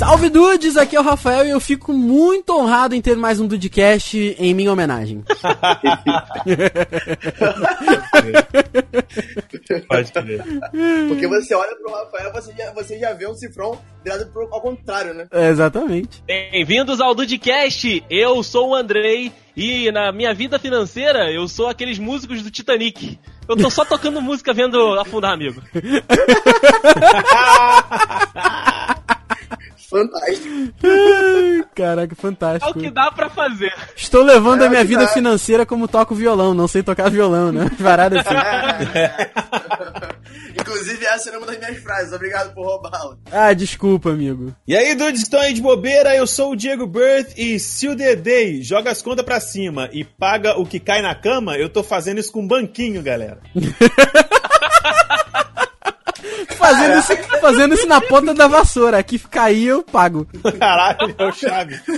Salve dudes, aqui é o Rafael e eu fico muito honrado em ter mais um Dudecast em minha homenagem. Pode crer. Porque você olha pro Rafael, você já, você já vê um cifrão virado pro, ao contrário, né? É, exatamente. Bem-vindos ao Dudcast. Eu sou o Andrei e na minha vida financeira eu sou aqueles músicos do Titanic. Eu tô só tocando música vendo afundar, amigo. Fantástico. Caraca, É o fantástico. que dá pra fazer. Estou levando É a minha vida dá. financeira como toco violão, não sei tocar violão, né? Parada assim. Inclusive, essa é uma das minhas frases. Obrigado por roubá-la. Ah, desculpa, amigo. E aí, dudes, estão aí de bobeira? Eu sou o Diego Birth e se o Dedei joga as contas pra cima e paga o que cai na cama, eu tô fazendo isso com um banquinho, galera. Fazendo isso, fazendo isso na ponta da vassoura. Aqui cair eu pago. Caralho, é o Chaves.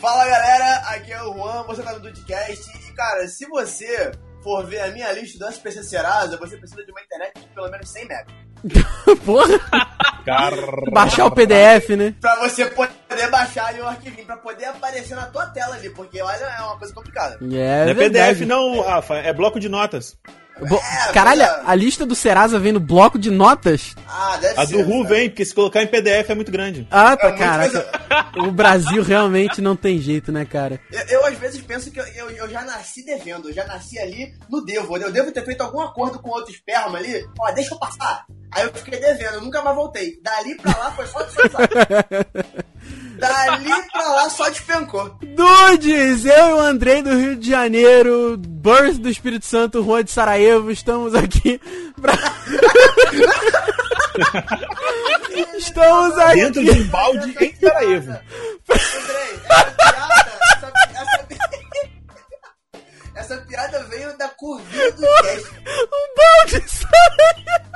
Fala galera, aqui é o Juan, você tá no Dudcast. E cara, se você for ver a minha lista do SPC Serasa, você precisa de uma internet de pelo menos 100 MB. Porra. Caralho. Baixar o PDF, né? Pra você poder baixar ali o arquivinho, pra poder aparecer na tua tela ali, porque olha, é uma coisa complicada. É, Não é verdade. PDF não, Rafa, é bloco de notas. Bo- É, Caralho, mas, a lista do Serasa vem no bloco de notas? Ah, deve A ser. do Ru vem, porque se colocar em PDF é muito grande. Ah, tá, É muito caraca. O Brasil realmente não tem jeito, né, cara? Eu, eu, às vezes penso que eu, eu, eu já nasci devendo, eu já nasci ali no devo. Eu devo ter feito algum acordo com outro esperma ali. Ó, deixa eu passar. Aí eu fiquei devendo, eu nunca mais voltei. Dali pra lá foi só descansar. Dali pra lá só despencou. Dudes, eu e o Andrei do Rio de Janeiro, Birth do Espírito Santo, Juan de Sarajevo, estamos aqui pra... estamos aqui... Dentro de um balde em Sarajevo. Essa piada. Veio da curvinha do cast. Um balde de Sarajevo.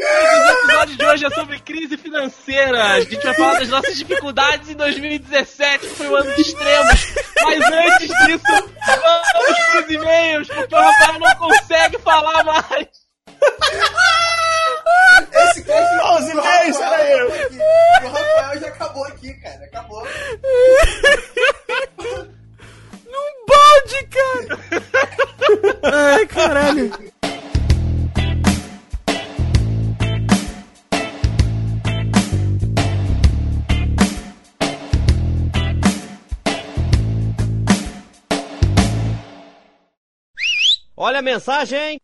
O episódio de hoje é sobre crise financeira. A gente vai falar das nossas dificuldades em 2017, que foi um ano de extremos. Mas antes disso, vamos pros e-mails, porque o Rafael não consegue falar mais. Esse cast Ó, os e-mails, aqui. O Rafael já acabou aqui, cara. Acabou. Num balde, cara. Ai, caralho. Olha a mensagem.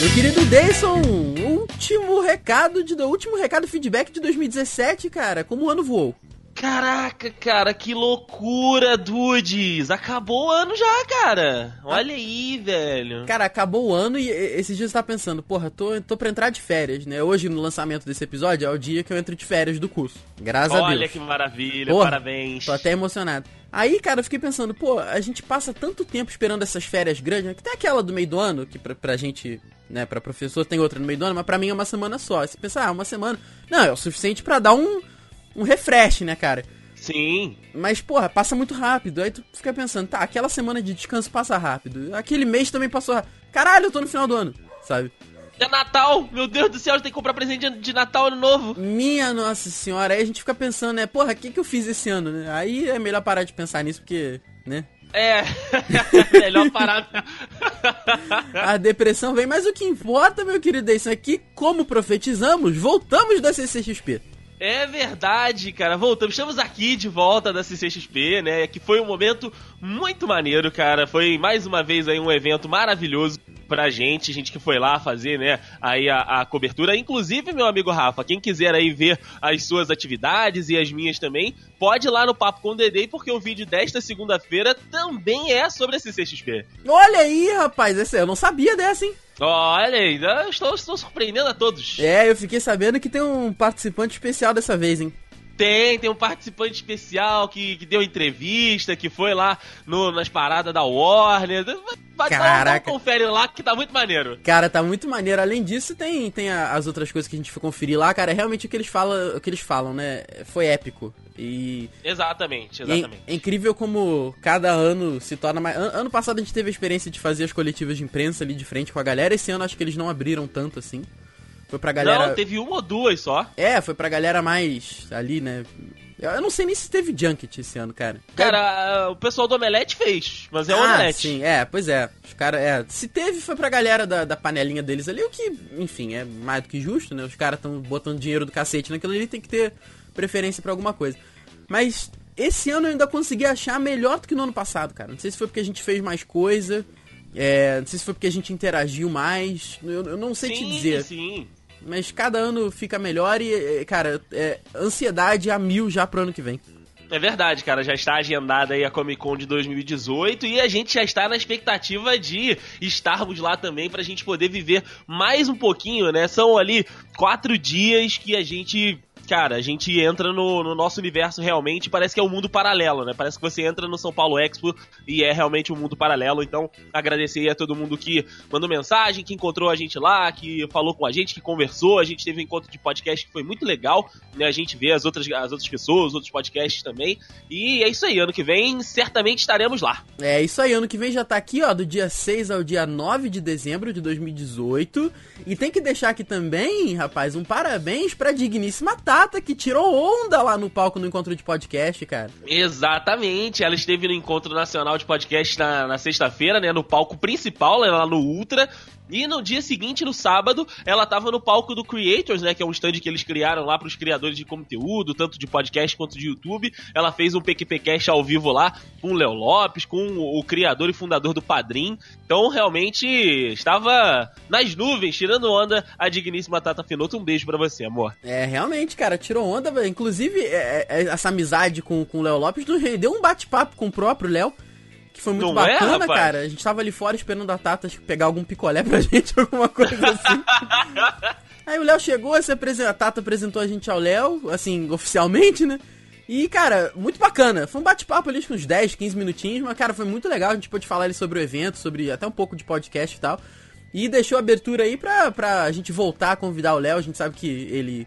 Meu querido Deison, último recado de último recado feedback de 2017, cara. Como o ano voou? Caraca, cara, que loucura, dudes. Acabou o ano já, cara. Olha aí, velho. Cara, acabou o ano e esses dias eu tava pensando, porra, tô, tô pra entrar de férias, né? Hoje, no lançamento desse episódio, é o dia que eu entro de férias do curso. Graças a Olha Deus. que maravilha, Porra, parabéns. Tô até emocionado. Aí, cara, eu fiquei pensando, pô, a gente passa tanto tempo esperando essas férias grandes, né? que tem aquela do meio do ano, que pra, pra gente, né, pra professor tem outra no meio do ano, mas pra mim é uma semana só. Aí você pensa, ah, uma semana. Não, é o suficiente pra dar um, um refresh, né, cara? Sim. Mas, porra, passa muito rápido. Aí tu fica pensando, tá, aquela semana de descanso passa rápido. Aquele mês também passou rápido. Caralho, eu tô no final do ano, sabe? É Natal! Meu Deus do céu, tem que comprar presente de- Natal ano novo. Minha nossa senhora, aí a gente fica pensando, né, porra, o que, que eu fiz esse ano, né? Aí é melhor parar de pensar nisso, porque, né? É, melhor parar. A depressão vem, mas o que importa, meu querido Deison, é que, como profetizamos, voltamos da CCXP. É verdade, cara. Voltamos. Estamos aqui de volta da CCXP, né? Que foi um momento muito maneiro, cara. Foi mais uma vez aí um evento maravilhoso. pra gente, gente que foi lá fazer, né, aí a, a cobertura. Inclusive, meu amigo Rafa, quem quiser aí ver as suas atividades e as minhas também, pode ir lá no Papo com o Dedê, porque o vídeo desta segunda-feira também é sobre a CCXP. Olha aí, rapaz, eu não sabia dessa, hein? Olha eu estou, estou surpreendendo a todos. É, eu fiquei sabendo que tem um participante especial dessa vez, hein? Tem, tem um participante especial que, que deu entrevista, que foi lá no, nas paradas da Warner. Vai, Caraca. confere lá que tá muito maneiro. Cara, tá muito maneiro. Além disso, tem, tem as outras coisas que a gente foi conferir lá, cara. Realmente o que eles falam, o que eles falam, né? Foi épico. E Exatamente, e exatamente. é, é incrível como cada ano se torna mais. An- ano passado a gente teve a experiência de fazer as coletivas de imprensa ali de frente com a galera. Esse ano acho que eles não abriram tanto assim. Foi pra galera. Não, teve uma ou duas só. É, foi pra galera mais ali, né? Eu não sei nem se teve junket esse ano, cara. Cara, o pessoal do Omelete fez, mas é o ah, Omelete. sim, é, pois é. Os caras, é. Se teve, foi pra galera da, da panelinha deles ali, o que, enfim, é mais do que justo, né? Os caras tão botando dinheiro do cacete naquilo ali, tem que ter preferência pra alguma coisa. Mas esse ano eu ainda consegui achar melhor do que no ano passado, cara. Não sei se foi porque a gente fez mais coisa, é, não sei se foi porque a gente interagiu mais, eu, eu não sei te sim, dizer. sim. Mas cada ano fica melhor e, é, cara, é, ansiedade a mil já pro ano que vem. É verdade, cara, já está agendada aí a Comic Con de 2018 e a gente já está na expectativa de estarmos lá também pra gente poder viver mais um pouquinho, né? São ali quatro dias que a gente. Cara, a gente entra no, no nosso universo realmente, parece que é um mundo paralelo, né? Parece que você entra no São Paulo Expo e é realmente um mundo paralelo. Então, agradecer a todo mundo que mandou mensagem, que encontrou a gente lá, que falou com a gente, que conversou. A gente teve um encontro de podcast que foi muito legal, né? A gente vê as outras, as outras pessoas, os outros podcasts também. E é isso aí, ano que vem certamente estaremos lá. É isso aí, ano que vem já tá aqui, ó, do dia 6 ao dia 9 de dezembro de 2018. E tem que deixar aqui também, rapaz, um parabéns pra digníssima Tata, que tirou onda lá no palco no encontro de podcast, cara. Exatamente, ela esteve no Encontro Nacional de Podcast na, na sexta-feira, né, no palco principal, lá no Ultra. E no dia seguinte, no sábado, ela tava no palco do Creators, né, que é um stand que eles criaram lá pros criadores de conteúdo, tanto de podcast quanto de YouTube. Ela fez um PQPcast ao vivo lá com o Léo Lopes, com o, criador e fundador do Padrim. Então, realmente, estava nas nuvens, tirando onda a digníssima Tata Finoto. Um beijo pra você, amor. É, realmente, cara, tirou onda. Inclusive, é, é, essa amizade com, com o Léo Lopes rendeu um bate-papo com o próprio Léo. Que foi muito Não é, bacana, rapaz? cara. A gente tava ali fora esperando a Tata pegar algum picolé pra gente, alguma coisa assim. Aí o Léo chegou, se apresentou, a Tata apresentou a gente ao Léo, assim, oficialmente, né? E, cara, muito bacana. Foi um bate-papo ali, que uns 10, 15 minutinhos, mas, cara, foi muito legal. A gente pôde falar ali sobre o evento, sobre até um pouco de podcast e tal. E deixou abertura aí pra, pra gente voltar a convidar o Léo. A gente sabe que ele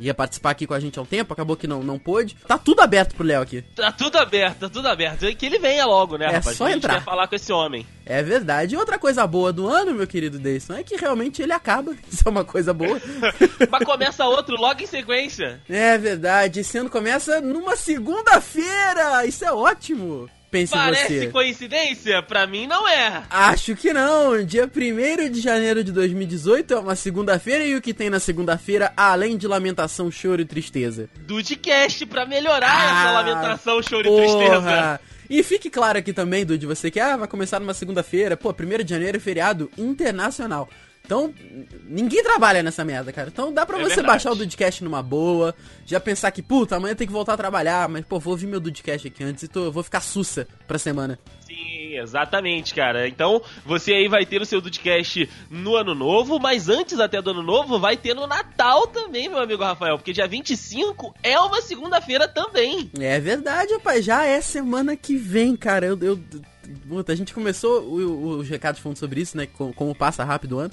ia participar aqui com a gente há um tempo, acabou que não, não pôde. Tá tudo aberto pro Léo aqui. Tá tudo aberto, tá tudo aberto. E Que ele venha logo, né, É rapaz? só entrar. falar com esse homem. É verdade. E outra coisa boa do ano, meu querido Deison, é que realmente ele acaba. Isso é uma coisa boa. Mas começa outro logo em sequência. É verdade, esse ano começa numa segunda-feira! Isso é ótimo! Pense Parece você. coincidência? Pra mim não é. Acho que não. Dia 1 de janeiro de 2018 é uma segunda-feira e o que tem na segunda-feira, além de lamentação, choro e tristeza? Dudcast pra melhorar Ah, essa lamentação, choro e tristeza. Porra! E fique claro aqui também, Dude, você que ah, vai começar numa segunda-feira. Pô, 1 de janeiro é feriado internacional. Então, ninguém trabalha nessa merda, cara. Então dá pra É você verdade. baixar o Dudcast numa boa, já pensar que, puta, amanhã tem que voltar a trabalhar, mas, pô, vou ouvir meu Dudcast aqui antes e tô, vou ficar sussa pra semana. Sim, exatamente, cara. Então, você aí vai ter o seu Dudcast no ano novo, mas antes até do ano novo, vai ter no Natal também, meu amigo Rafael, porque dia 25 é uma segunda-feira também. É verdade, rapaz. Já é semana que vem, cara. Eu. eu puta, a gente começou os recados falando sobre isso, né? Como, como passa rápido o ano.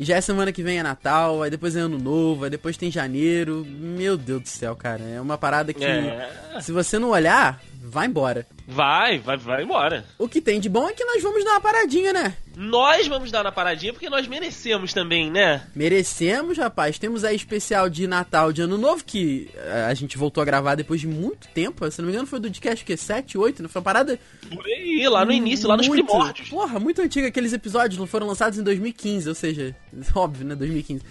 E já é semana que vem é Natal, aí depois é Ano Novo, aí depois tem janeiro. Meu Deus do céu, cara. É uma parada que. É. Se você não olhar, vai embora. Vai, vai, vai embora. O que tem de bom é que nós vamos dar uma paradinha, né? Nós vamos dar na paradinha porque nós merecemos também, né? Merecemos, rapaz. Temos aí especial de Natal, de Ano Novo, que eh, a gente voltou a gravar depois de muito tempo. Se não me engano, foi do podcast que 7, 8, não foi uma parada Por aí, lá no início, lá nos Muito. primórdios. Porra, muito antigo. Aqueles episódios não foram lançados em 2015, ou seja, óbvio, né? 2015.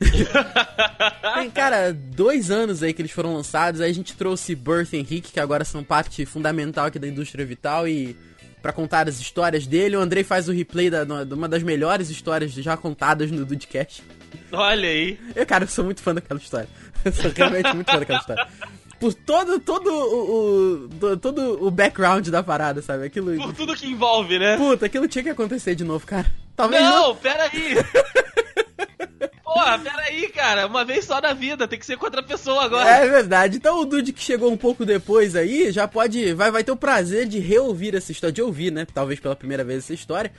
Tem, cara, dois anos aí que eles foram lançados. Aí a gente trouxe Birth e Henrique, que agora são parte fundamental aqui da indústria vital. E pra contar as histórias dele. O Andrei faz o replay da, de uma das melhores histórias já contadas no Dudcast. Olha aí. Eu, cara, eu sou muito fã daquela história. Eu sou realmente muito fã daquela história. Por todo, todo o, o- do- todo o background da parada, sabe? Aquilo. Por tudo que envolve, né? Puta, aquilo tinha que acontecer de novo, cara. Talvez não. Não, peraí. Porra, peraí, cara. Uma vez só na vida, tem que ser com outra pessoa agora. É verdade. Então o Dude que chegou um pouco depois aí, já pode. Vai, vai ter o prazer de reouvir essa história, de ouvir, né? Talvez pela primeira vez essa história.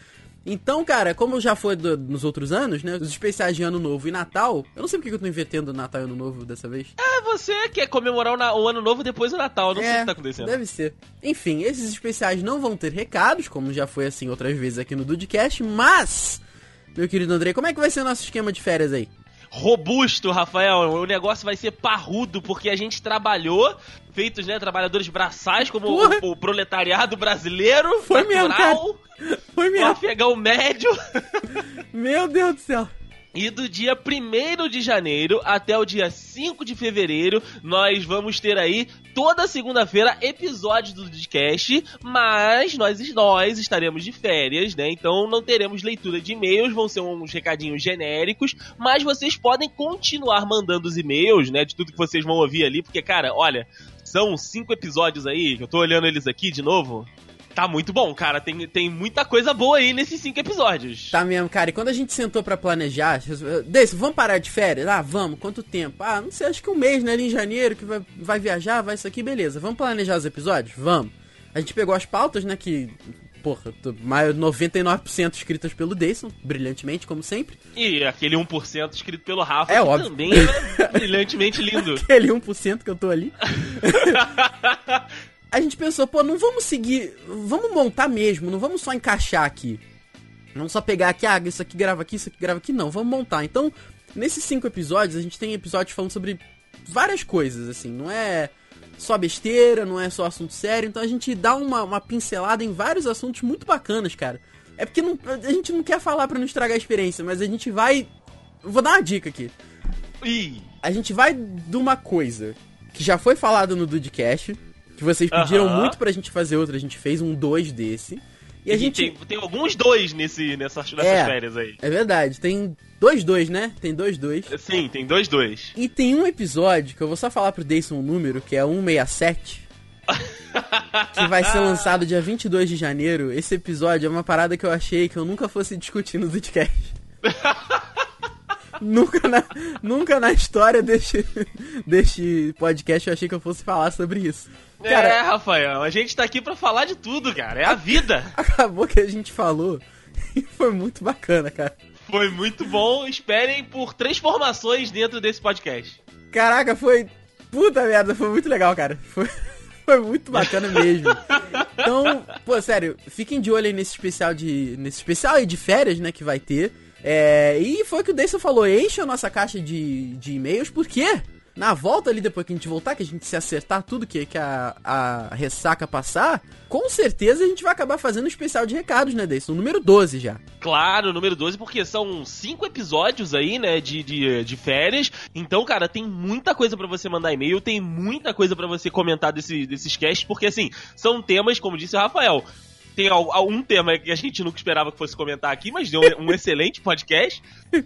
Então, cara, como já foi do- nos outros anos, né? Os especiais de Ano Novo e Natal. Eu não sei porque que eu tô invertendo Natal e Ano Novo dessa vez. É, você quer comemorar o, o ano novo depois do Natal. Não sei o que tá acontecendo. É, Deve ser. Enfim, esses especiais não vão ter recados, como já foi assim outras vezes aqui no Dudecast, mas. Meu querido Andrei, como é que vai ser o nosso esquema de férias aí? robusto, Rafael. O negócio vai ser parrudo, porque a gente trabalhou, feitos, né, trabalhadores braçais, como o, o proletariado brasileiro, Foi mesmo, natural, Foi o mesmo. afegão médio. Meu Deus do céu. E do dia 1 de janeiro até o dia 5 de fevereiro, nós vamos ter aí toda segunda-feira episódios do podcast, mas nós, nós estaremos de férias, né? Então não teremos leitura de e-mails, vão ser uns recadinhos genéricos, mas vocês podem continuar mandando os e-mails, né? De tudo que vocês vão ouvir ali, porque, cara, olha, são cinco episódios aí, eu tô olhando eles aqui de novo. Tá muito bom, cara. Tem, tem muita coisa boa aí nesses cinco episódios. Tá mesmo, cara. E quando a gente sentou pra planejar, desse, vamos parar de férias? Ah, vamos. Quanto tempo? Ah, não sei, acho que um mês, né? Ali em janeiro, que vai, vai viajar, vai isso aqui, beleza. Vamos planejar os episódios? Vamos. A gente pegou as pautas, né? Que, porra, mais 99% escritas pelo Dayson, brilhantemente, como sempre. E aquele 1% escrito pelo Rafa, É que óbvio. também é brilhantemente lindo. Aquele 1% que eu tô ali. a gente pensou, pô, não vamos seguir. Vamos montar mesmo, não vamos só encaixar aqui. Não só pegar aqui, ah, isso aqui grava aqui, isso aqui grava aqui, não. Vamos montar. Então, nesses cinco episódios, a gente tem episódios falando sobre várias coisas, assim. Não é só besteira, não é só assunto sério. Então a gente dá uma, uma pincelada em vários assuntos muito bacanas, cara. É porque não- a gente não quer falar pra não estragar a experiência, mas a gente vai. Vou dar uma dica aqui. A gente vai de uma coisa que já foi falado no Dudcast, que vocês pediram Aham. muito pra gente fazer outra, a gente fez um dois desse. E a gente. tem, tem alguns dois nesse, nessas, nessas É. férias aí. É verdade, tem dois dois, né? Tem dois dois. Sim, tem dois dois. E tem um episódio que eu vou só falar pro Dayson o número, que é 167. que vai ser lançado dia 22 de janeiro. Esse episódio é uma parada que eu achei que eu nunca fosse discutir no Dudcast. nunca, na, nunca na história deste, deste podcast eu achei que eu fosse falar sobre isso. é, Cara, Rafael, a gente tá aqui pra falar de tudo, cara. É a vida. acabou que a gente falou e foi muito bacana, cara. Foi muito bom. Esperem por transformações dentro desse podcast. Caraca, foi. Puta merda, foi muito legal, cara. Foi, foi muito bacana mesmo. Então, pô, sério, fiquem de olho aí nesse especial de. Nesse especial aí de férias, né, que vai ter. É, e foi o que o Deison falou, enche a nossa caixa de, de e-mails, porque na volta ali, depois que a gente voltar, que a gente se acertar tudo, que, que a, a ressaca passar, com certeza a gente vai acabar fazendo um especial de recados, né, Deison? Número 12 já. Claro, número 12, porque são cinco episódios aí, né, de, de, de férias. Então, cara, tem muita coisa pra você mandar e-mail, tem muita coisa pra você comentar desse, desses casts, porque, assim, são temas, como disse o Rafael, tem um tema que a gente nunca esperava que fosse comentar aqui, mas deu um excelente podcast.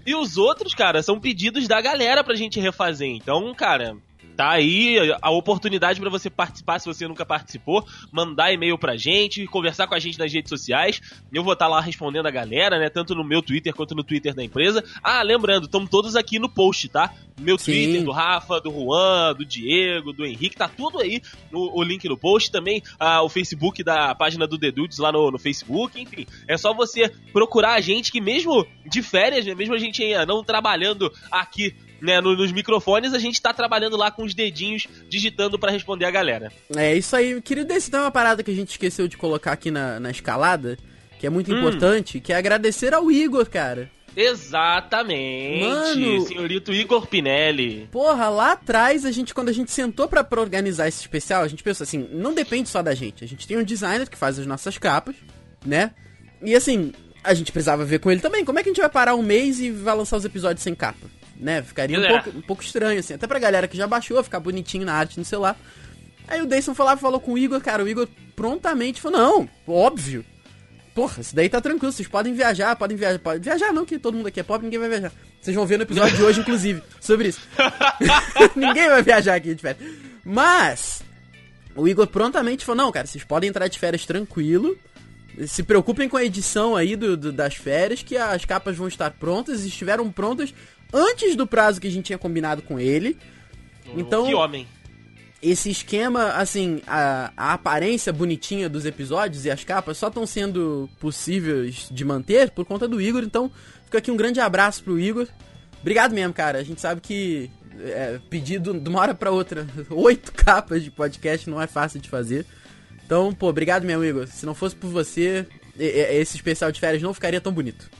E os outros, cara, são pedidos da galera pra gente refazer. Então, cara, tá aí a oportunidade pra você participar se você nunca participou, mandar e-mail pra gente, conversar com a gente nas redes sociais. Eu vou estar lá respondendo a galera, né, tanto no meu Twitter quanto no Twitter da empresa. Ah, lembrando, estamos todos aqui no post, tá? Meu Sim. Twitter, do Rafa, do Juan, do Diego, do Henrique, tá tudo aí no o link no post. Também ah, o Facebook da página do The Dudes lá no, no Facebook, enfim. É só você procurar a gente que mesmo de férias, né, mesmo a gente ainda não trabalhando aqui né, no- nos microfones, a gente tá trabalhando lá com os dedinhos digitando pra responder a galera. É isso aí, querido. Esse tem uma parada que a gente esqueceu de colocar aqui na, na escalada, que é muito Hum. importante, que é agradecer ao Igor, cara. Exatamente, Mano. senhorito Igor Pinelli. Porra, lá atrás, a gente, quando a gente sentou pra organizar esse especial, a gente pensou assim, não depende só da gente. A gente tem um designer que faz as nossas capas, né? E assim, a gente precisava ver com ele também. Como é que a gente vai parar um mês e vai lançar os episódios sem capa? Né? Ficaria um, pouco, um pouco estranho, assim. Até pra galera que já baixou, ficar bonitinho na arte no celular. Aí o Dayson falava, falou com o Igor, cara, o Igor prontamente falou, não, óbvio. porra, isso daí tá tranquilo, vocês podem viajar, podem viajar, podem viajar não, que todo mundo aqui é pobre, ninguém vai viajar. Vocês vão ver no episódio de hoje, inclusive, sobre isso. ninguém vai viajar aqui de férias. Mas, o Igor prontamente falou, não, cara, vocês podem entrar de férias tranquilo, se preocupem com a edição aí do, do- das férias, que as capas vão estar prontas, e estiveram prontas antes do prazo que a gente tinha combinado com ele. Então, Que homem. esse esquema, assim, a, a aparência bonitinha dos episódios e as capas só estão sendo possíveis de manter por conta do Igor. Então, fica aqui um grande abraço pro Igor. Obrigado mesmo, cara. A gente sabe que é, pedido de uma hora pra outra, oito capas de podcast não é fácil de fazer. Então, pô, obrigado mesmo, Igor. Se não fosse por você, esse especial de férias não ficaria tão bonito.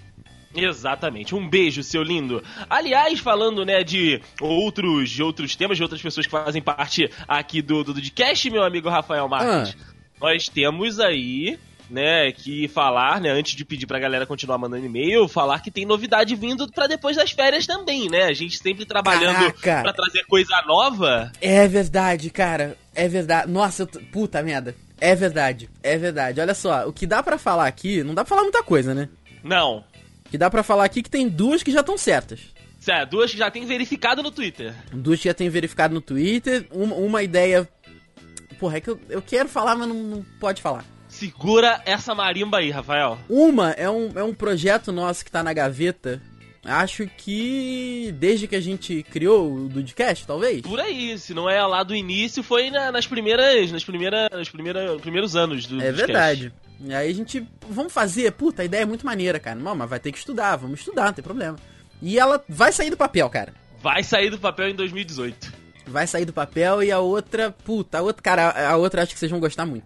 Exatamente. Um beijo, seu lindo. Aliás, falando, né, de outros, de outros temas, de outras pessoas que fazem parte aqui do do podcast, meu amigo Rafael Marques. Nós temos aí, né, que falar, né, antes de pedir pra galera continuar mandando e-mail, falar que tem novidade vindo pra depois das férias também, né? A gente sempre trabalhando pra trazer coisa nova. É verdade, cara. É verdade. Nossa, tô... puta merda. É verdade. É verdade. Olha só, o que dá pra falar aqui, não dá pra falar muita coisa, né? Não. Que dá pra falar aqui é que tem duas que já estão certas. Sério, duas que já tem verificado no Twitter. Duas que já tem verificado no Twitter. Uma, uma ideia. Porra, é que eu, eu quero falar, mas não, não pode falar. Segura essa marimba aí, Rafael. Uma é um, é um projeto nosso que tá na gaveta. Acho que desde que a gente criou o Dudcast, talvez. Por aí, se não é lá do início, foi na- nas primeiras, nas primeiras, nos primeiras, primeiros anos do É verdade. E aí a gente. Vamos fazer. Puta, a ideia é muito maneira, cara. Não, mas vai ter que estudar, vamos estudar, não tem problema. E ela vai sair do papel, cara. Vai sair do papel em 2018. Vai sair do papel e a outra. Puta, a outra. Cara, a outra acho que vocês vão gostar muito.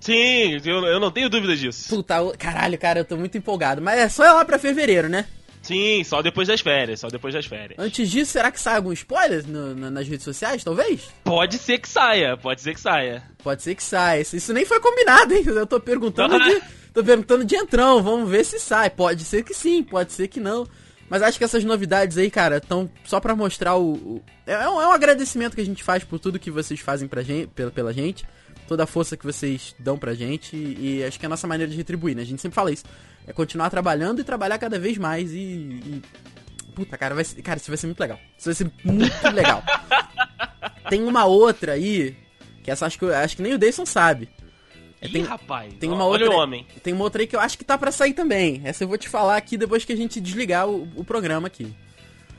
Sim, eu, eu não tenho dúvida disso. Puta, caralho, cara, eu tô muito empolgado. Mas é só ir lá pra fevereiro, né? Sim, só depois das férias, só depois das férias. Antes disso, será que sai algum spoiler no- na- nas redes sociais, talvez? Pode ser que saia, pode ser que saia. Pode ser que saia. Isso, nem foi combinado, hein? Eu tô perguntando de. Tô perguntando de entrão, vamos ver se sai. Pode ser que sim, pode ser que não. Mas acho que essas novidades aí, cara, estão só pra mostrar o. o- é, um, é um agradecimento que a gente faz por tudo que vocês fazem pra gente, pela, pela gente. Toda a força que vocês dão pra gente. E, e acho que é a nossa maneira de retribuir, né? A gente sempre fala isso. É continuar trabalhando e trabalhar cada vez mais. E. e- Puta, cara, vai ser, cara, isso vai ser muito legal. Isso vai ser muito legal. Tem uma outra aí, que essa acho que, eu- acho que nem o Dayson sabe. Ih, tem, rapaz, tem uma olha outra. o homem. Tem uma outra aí que eu acho que tá pra sair também. Essa eu vou te falar aqui depois que a gente desligar o, o programa aqui.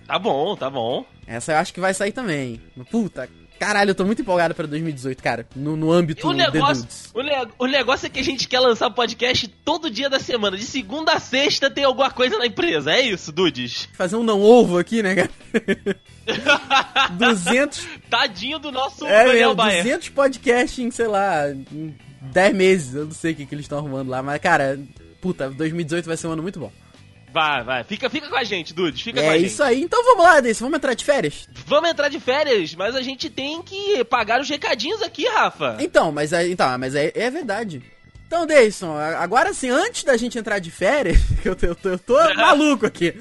Tá bom, tá bom. Essa eu acho que vai sair também. Puta, caralho, eu tô muito empolgado pra 2018, cara. No, no âmbito O negócio, o, ne- o negócio é que a gente quer lançar podcast todo dia da semana. De segunda a sexta tem alguma coisa na empresa. É isso, Dudes? Fazer um não ovo aqui, né, cara? 200, Tadinho do nosso é Daniel mesmo, Baer. 200 podcasts em, sei lá, em 10 meses. Eu não sei o que, que eles estão arrumando lá, mas, cara, puta, 2018 vai ser um ano muito bom. Vai, vai. Fica, fica com a gente, Dudes. Fica com a É gente. isso aí. Então vamos lá, Desse, vamos entrar de férias? Vamos entrar de férias, mas a gente tem que pagar os recadinhos aqui, Rafa. Então, mas é, então, mas é, é verdade. Então, Deison, agora sim, antes da gente entrar de férias, que eu, tô- eu tô, eu tô maluco aqui.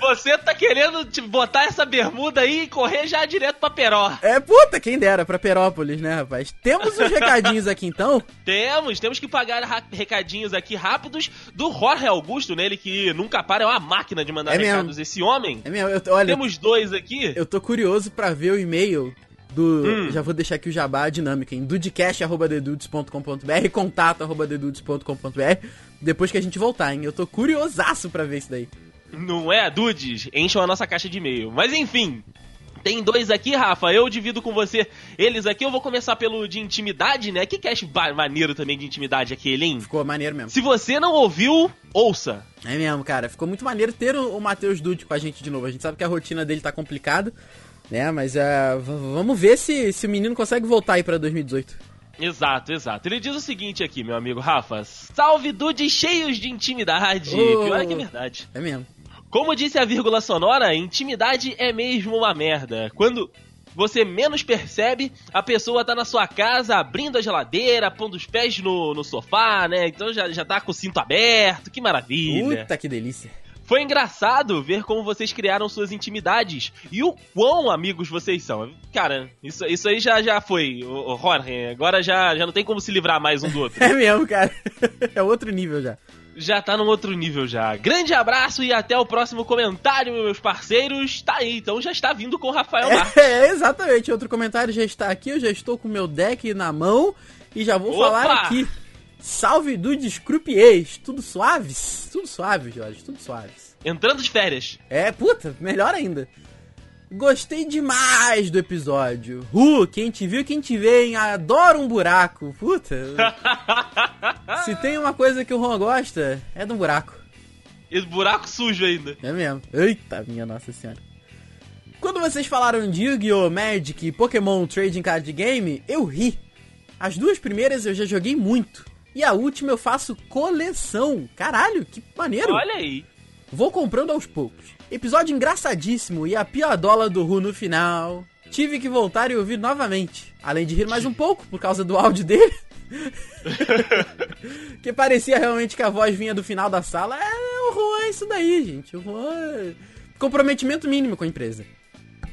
Você tá querendo te botar essa bermuda aí e correr já direto pra Peró. É, puta, quem dera, pra Perópolis, né, rapaz? Temos uns recadinhos aqui, então. Temos, temos que pagar recadinhos aqui rápidos do Jorge Augusto, nele que nunca para, é uma máquina de mandar É mesmo. recados. Esse homem. É mesmo, eu, olha, Temos dois aqui. eu tô curioso pra ver o e-mail do... Hum. Já vou deixar aqui o jabá dinâmica, em dudecast.dedudes.com.br, contato.dedudes.com.br, depois que a gente voltar, hein? Eu tô curiosaço pra ver isso daí. Não é, Dudes? Encham a nossa caixa de e-mail. Mas enfim. Tem dois aqui, Rafa. Eu divido com você eles aqui. Eu vou começar pelo de intimidade, né? Que cast maneiro também de intimidade aquele, hein? Ficou maneiro mesmo. Se você não ouviu, ouça. É mesmo, cara. Ficou muito maneiro ter o, o Matheus Dude com a gente de novo. A gente sabe que a rotina dele tá complicada, né? Mas é, v- vamos ver se, se o menino consegue voltar aí pra 2018. Exato, exato. Ele diz o seguinte aqui, meu amigo Rafa. Salve dudes cheios de intimidade. Ô. Pior que é verdade. É mesmo. Como disse a vírgula sonora, intimidade é mesmo uma merda. Quando você menos percebe, a pessoa tá na sua casa abrindo a geladeira, pondo os pés no, no sofá, né? Então já, já tá com o cinto aberto, que maravilha. Puta que delícia. Foi engraçado ver como vocês criaram suas intimidades e o quão amigos vocês são. Cara, isso, isso aí já, já foi, o, Jorge. Agora já, já não tem como se livrar mais um do outro. É mesmo, cara. é outro nível já. Já tá num outro nível já. Grande abraço e até o próximo comentário, meus parceiros. Tá aí, então já está vindo com o Rafael Marques. É, exatamente. Outro comentário já está aqui. Eu já estou com o meu deck na mão e já vou Opa! falar aqui. Salve dudes croupiers. Tudo suaves? Tudo suave, Jorge. Tudo suaves. Entrando de férias. É, puta, melhor ainda. Gostei demais do episódio. Ru, quem te viu, quem te vê, hein? Adoro um buraco. Puta. Se tem uma coisa que o Juan gosta, é do buraco. E buraco sujo ainda. É mesmo. Eita, minha nossa senhora. Quando vocês falaram de Yu-Gi-Oh! Magic e Pokémon Trading Card Game, eu ri. As duas primeiras eu já joguei muito. E a última eu faço coleção. Caralho, que maneiro. Olha aí. Vou comprando aos poucos. Episódio engraçadíssimo e a piadola do Ru no final. Tive que voltar e ouvir novamente. Além de rir mais um pouco por causa do áudio dele. que parecia realmente que a voz vinha do final da sala. É, o Juan é isso daí, gente. O Juan. Comprometimento mínimo com a empresa.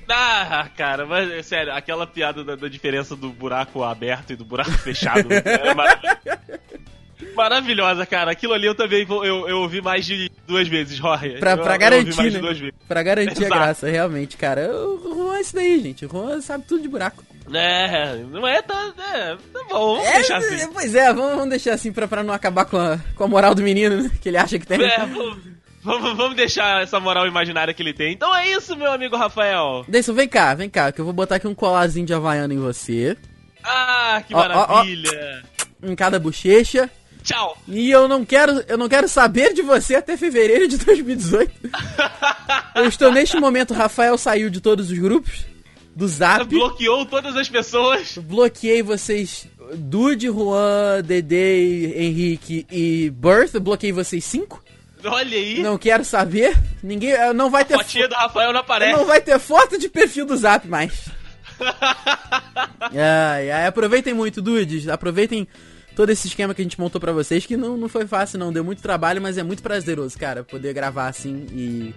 Ah, cara, mas é sério, aquela piada da, da diferença do buraco aberto e do buraco fechado é maravilhosa. Maravilhosa, cara. Aquilo ali eu também eu, eu ouvi mais de duas vezes, Jorge. Pra, eu, pra eu garantir, né? Pra garantir a Exato. graça, realmente, cara. O Juan é isso daí, gente. O Juan sabe tudo de buraco. É, não é, tá, é, tá bom, vamos É, deixar assim. Pois é, vamos, vamos deixar assim pra, pra não acabar com a, com a moral do menino, né? Que ele acha que tem. É, vamos, vamos, vamos deixar essa moral imaginária que ele tem. Então é isso, meu amigo Rafael. Deison, vem cá, vem cá, que eu vou botar aqui um colarzinho de havaiana em você. Ah, que Ó, ó, ó. maravilha. Em cada bochecha. Tchau. E eu não quero, eu não quero saber de você até fevereiro de 2018. eu estou neste momento, Rafael saiu de todos os grupos do Zap. Bloqueou todas as pessoas. Bloqueei vocês, Dude, Juan, Dede, Henrique e Birth. Bloqueei vocês cinco. Olha aí. Não quero saber. Ninguém, eh, não vai ter, Fotinha do Rafael não aparece. não vai ter foto de perfil do Zap mais. ai, ai, aproveitem muito, dudes. Aproveitem todo esse esquema que a gente montou pra vocês, que não, não foi fácil, não. Deu muito trabalho, mas é muito prazeroso, cara, poder gravar assim e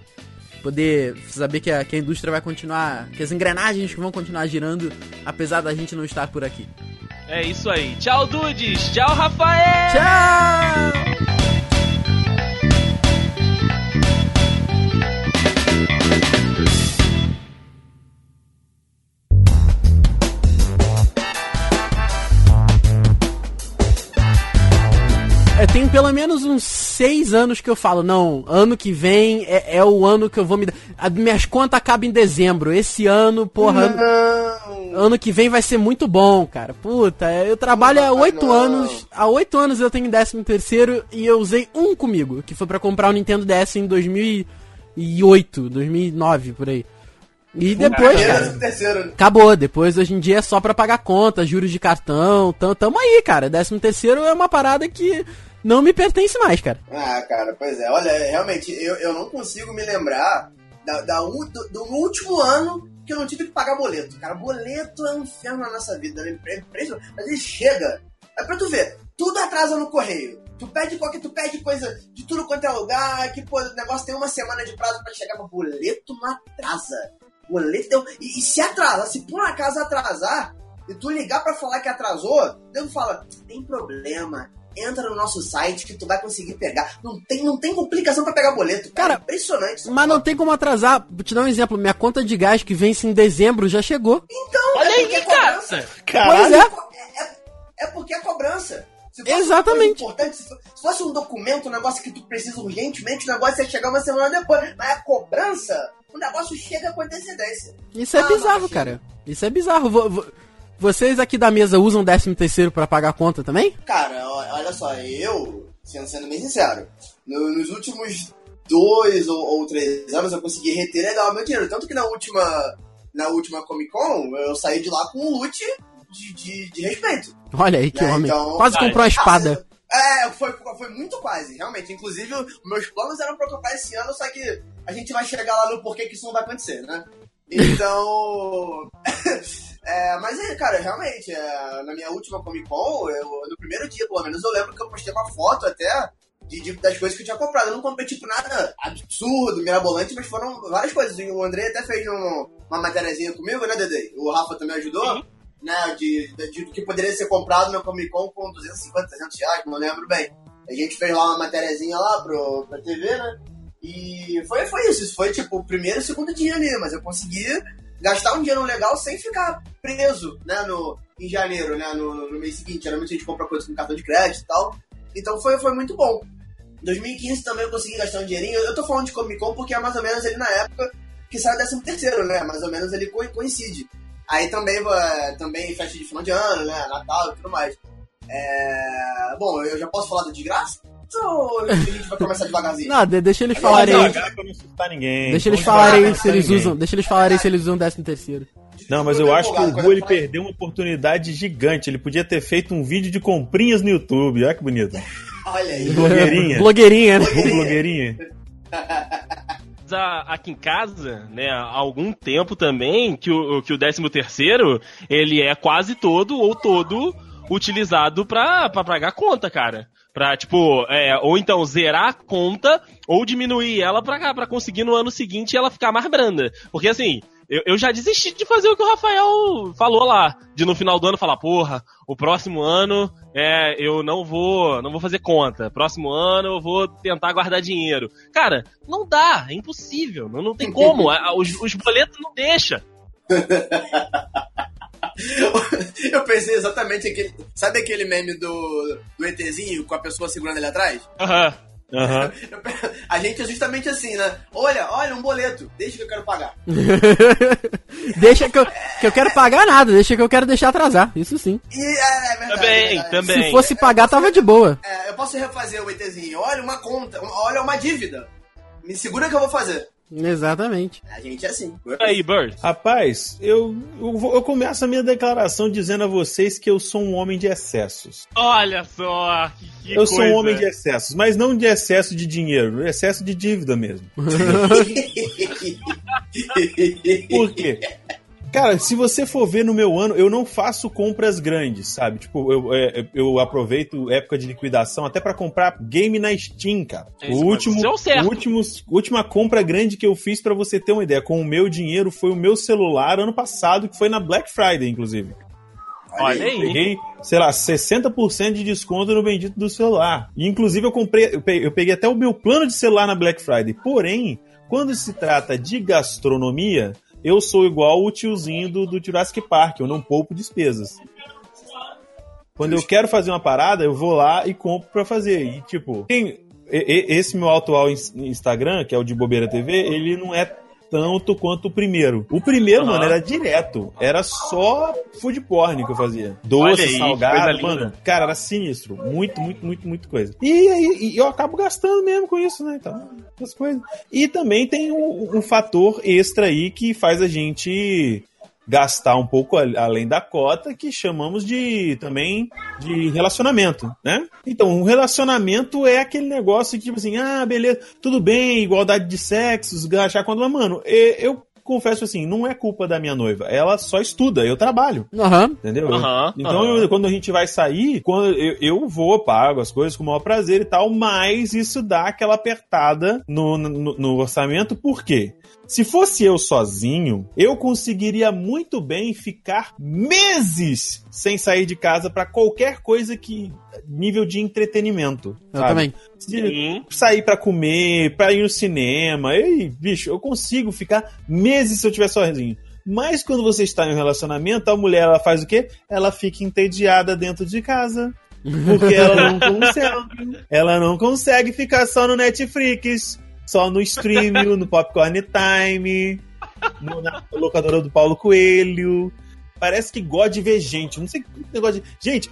poder saber que a, que a indústria vai continuar, que as engrenagens vão continuar girando, apesar da gente não estar por aqui. É isso aí. Tchau, Dudes. Tchau, Rafael. Tchau! Pelo menos uns seis anos que eu falo, não, ano que vem é, é o ano que eu vou me dar. as Minhas contas acabam em dezembro. Esse ano, porra, ano, Não. ano que vem vai ser muito bom, cara. Puta, eu trabalho há oito anos. Há oito anos eu tenho décimo terceiro e eu usei um comigo, que foi pra comprar o Nintendo DS em 2008, 2009, por aí. E depois, cara, acabou. Depois, hoje em dia, é só pra pagar conta, juros de cartão. Tam, tamo aí, cara. Décimo terceiro é uma parada que não me pertence mais, cara. Ah, cara, pois é. Olha, realmente, eu, eu não consigo me lembrar da, da do, do último ano que eu não tive que pagar boleto. Cara, boleto é um inferno na nossa vida. né? É. Mas ele chega. É pra tu ver, tudo atrasa no correio. Tu pede qualquer, tu pede coisa de tudo quanto é lugar, que pô, o negócio tem uma semana de prazo pra chegar, mas boleto não atrasa. Boleto e, e se atrasar, se por acaso atrasar, e tu ligar pra falar que atrasou, Deus fala, tem problema. Entra no nosso site que tu vai conseguir pegar. Não tem, não tem complicação pra pegar boleto. Cara, Cara, impressionante. Mas não tem como atrasar. Vou te dar um exemplo. Minha conta de gás que vence em dezembro já chegou. Então, Olha é aí, porque é cara. cobrança. Pois Caralho. é. É, é- é porque é cobrança. Exatamente. Importante, se fo- se fosse um documento, um negócio que tu precisa urgentemente, o negócio ia chegar uma semana depois. Mas a cobrança, o negócio chega com antecedência. Isso é Ah, bizarro, cara. Isso é bizarro. Vo- vo- Vocês aqui da mesa usam 13 terceiro pra pagar a conta também? Cara, olha só, eu, sendo, sendo bem sincero, no- nos últimos dois ou, ou três anos eu consegui reter legal meu dinheiro. Tanto que na última, na última Comic Con eu saí de lá com um loot de, de, de respeito. Olha aí que É, homem. então- Quase Vai. comprou uma espada. Ah, É, foi, foi muito quase, realmente. Inclusive, meus planos eram pra comprar esse ano, só que a gente vai chegar lá no porquê que isso não vai acontecer, né? Então. é, mas é, cara, realmente, é, na minha última Comic Con, eu, no primeiro dia, pelo menos, eu lembro que eu postei uma foto até de, de- das coisas que eu tinha comprado. Eu não comprei, tipo, nada absurdo, mirabolante, mas foram várias coisas. E o André até fez um- uma matériazinha comigo, né, Dede? O Rafa também ajudou. Sim. Né, de, de, de- que poderia ser comprado na Comic Con com 250, 300 reais, não lembro bem. A gente fez lá uma matériazinha lá pro, pra TV, né? E foi, foi isso. Isso foi tipo o primeiro e segundo dia ali, mas eu consegui gastar um dinheiro legal sem ficar preso, né? No, em janeiro, né? No, no mês seguinte. Geralmente a gente compra coisas com cartão de crédito e tal. Então foi, foi muito bom. Em 2015 também eu consegui gastar um dinheirinho. Eu tô falando de Comic Con porque é mais ou menos ali na época que sai o 13 terceiro, né? Mais ou menos ele co- coincide. Aí também, também festa de final de ano, né? Natal e tudo mais. É... Bom, eu já posso falar do de graça? Ou a gente vai começar devagarzinho? Não, de- deixa eles falarem aí. devagar pra não assustar ninguém. Deixa eles falarem se eles usam. Deixa eles falarem aí se eles usam 13 terceiro. Não, mas eu acho que o Gu ele perdeu uma oportunidade gigante. Ele podia ter feito um vídeo de comprinhas no YouTube. Olha que bonito. Olha aí. Blogueirinha. Blogueirinha, né? Gu blogueirinha. Aqui em casa, né, há algum tempo também, que o, que o 13 terceiro, ele é quase todo ou todo utilizado pra, pra pagar conta, cara. Pra, tipo, é, ou então zerar a conta, ou diminuir ela pra, pra conseguir no ano seguinte ela ficar mais branda. Porque assim, eu, eu já desisti de fazer o que o Rafael falou lá. De no final do ano falar, porra, o próximo ano é, eu não vou, não vou fazer conta. Próximo ano eu vou tentar guardar dinheiro. Cara, não dá, é impossível, não, não tem como. os, os boletos não deixa. Eu pensei exatamente aquele. Sabe aquele meme do, do ETzinho com a pessoa segurando ele atrás? Aham. Pe- A gente é justamente assim, né? Olha, olha, um boleto, deixa que eu quero pagar. deixa que eu, que eu quero pagar nada, deixa que eu quero deixar atrasar. Isso sim. E é, é verdade. Também, é também. Se fosse pagar, tava de boa. É, eu posso refazer o ETzinho. Olha uma conta, olha uma dívida. Me segura que eu vou fazer. Exatamente. A gente é assim. Aí, Bird. Rapaz, eu, eu, vou- eu começo a minha declaração dizendo a vocês que eu sou um homem de excessos. Olha só, que, que eu sou coisa. um homem de excessos, mas não de excesso de dinheiro, excesso de dívida mesmo. Por quê? Cara, se você for ver no meu ano, eu não faço compras grandes, sabe? Tipo, eu, é, eu aproveito época de liquidação até pra comprar game na Steam, cara. É o último, o último, última compra grande que eu fiz pra você ter uma ideia, com o meu dinheiro foi o meu celular ano passado, que foi na Black Friday, inclusive. Olha aí. Peguei, sei lá, 60% de desconto no bendito do celular. E, inclusive, eu comprei, eu peguei, eu peguei até o meu plano de celular na Black Friday. Porém, quando se trata de gastronomia, eu sou igual o tiozinho do, do Jurassic Park, eu não poupo despesas. Quando eu quero fazer uma parada, eu vou lá e compro pra fazer. E, tipo, tem, esse meu atual ins- Instagram, que é o de Bobeira TV, ele não é tanto quanto o primeiro. O primeiro, Aham. mano, era direto. Era só food porn que eu fazia. Doce, aí, salgado, mano. Cara, era sinistro. Muito, muito, muito, muito coisa. E aí eu acabo gastando mesmo com isso, né? Então, essas coisas. E também tem um, um fator extra aí que faz a gente gastar um pouco a- além da cota, que chamamos de também de relacionamento, né? Então, um relacionamento é aquele negócio que, tipo assim, ah, beleza, tudo bem, igualdade de sexos, achar quando, mas, mano, e- eu confesso assim, não é culpa da minha noiva, ela só estuda, eu trabalho. Aham. Entendeu? Aham, então, aham. eu- quando a gente vai sair, quando eu, eu vou, pago as coisas com o maior prazer e tal, mas isso dá aquela apertada no, no, no orçamento, por quê? Se fosse eu sozinho, eu conseguiria muito bem ficar meses sem sair de casa pra qualquer coisa que nível de entretenimento. Eu sabe? também. Sim. sair pra comer, pra ir no cinema. Ei, bicho, eu consigo ficar meses se eu estiver sozinho. Mas quando você está em um relacionamento, a mulher ela faz o quê? Ela fica entediada dentro de casa. Porque ela não consegue. Ela não consegue ficar só no Netflix, só no stream, no Popcorn Time, no- na locadora do Paulo Coelho. Parece que gosta de ver gente. Não sei que negócio de. Gente,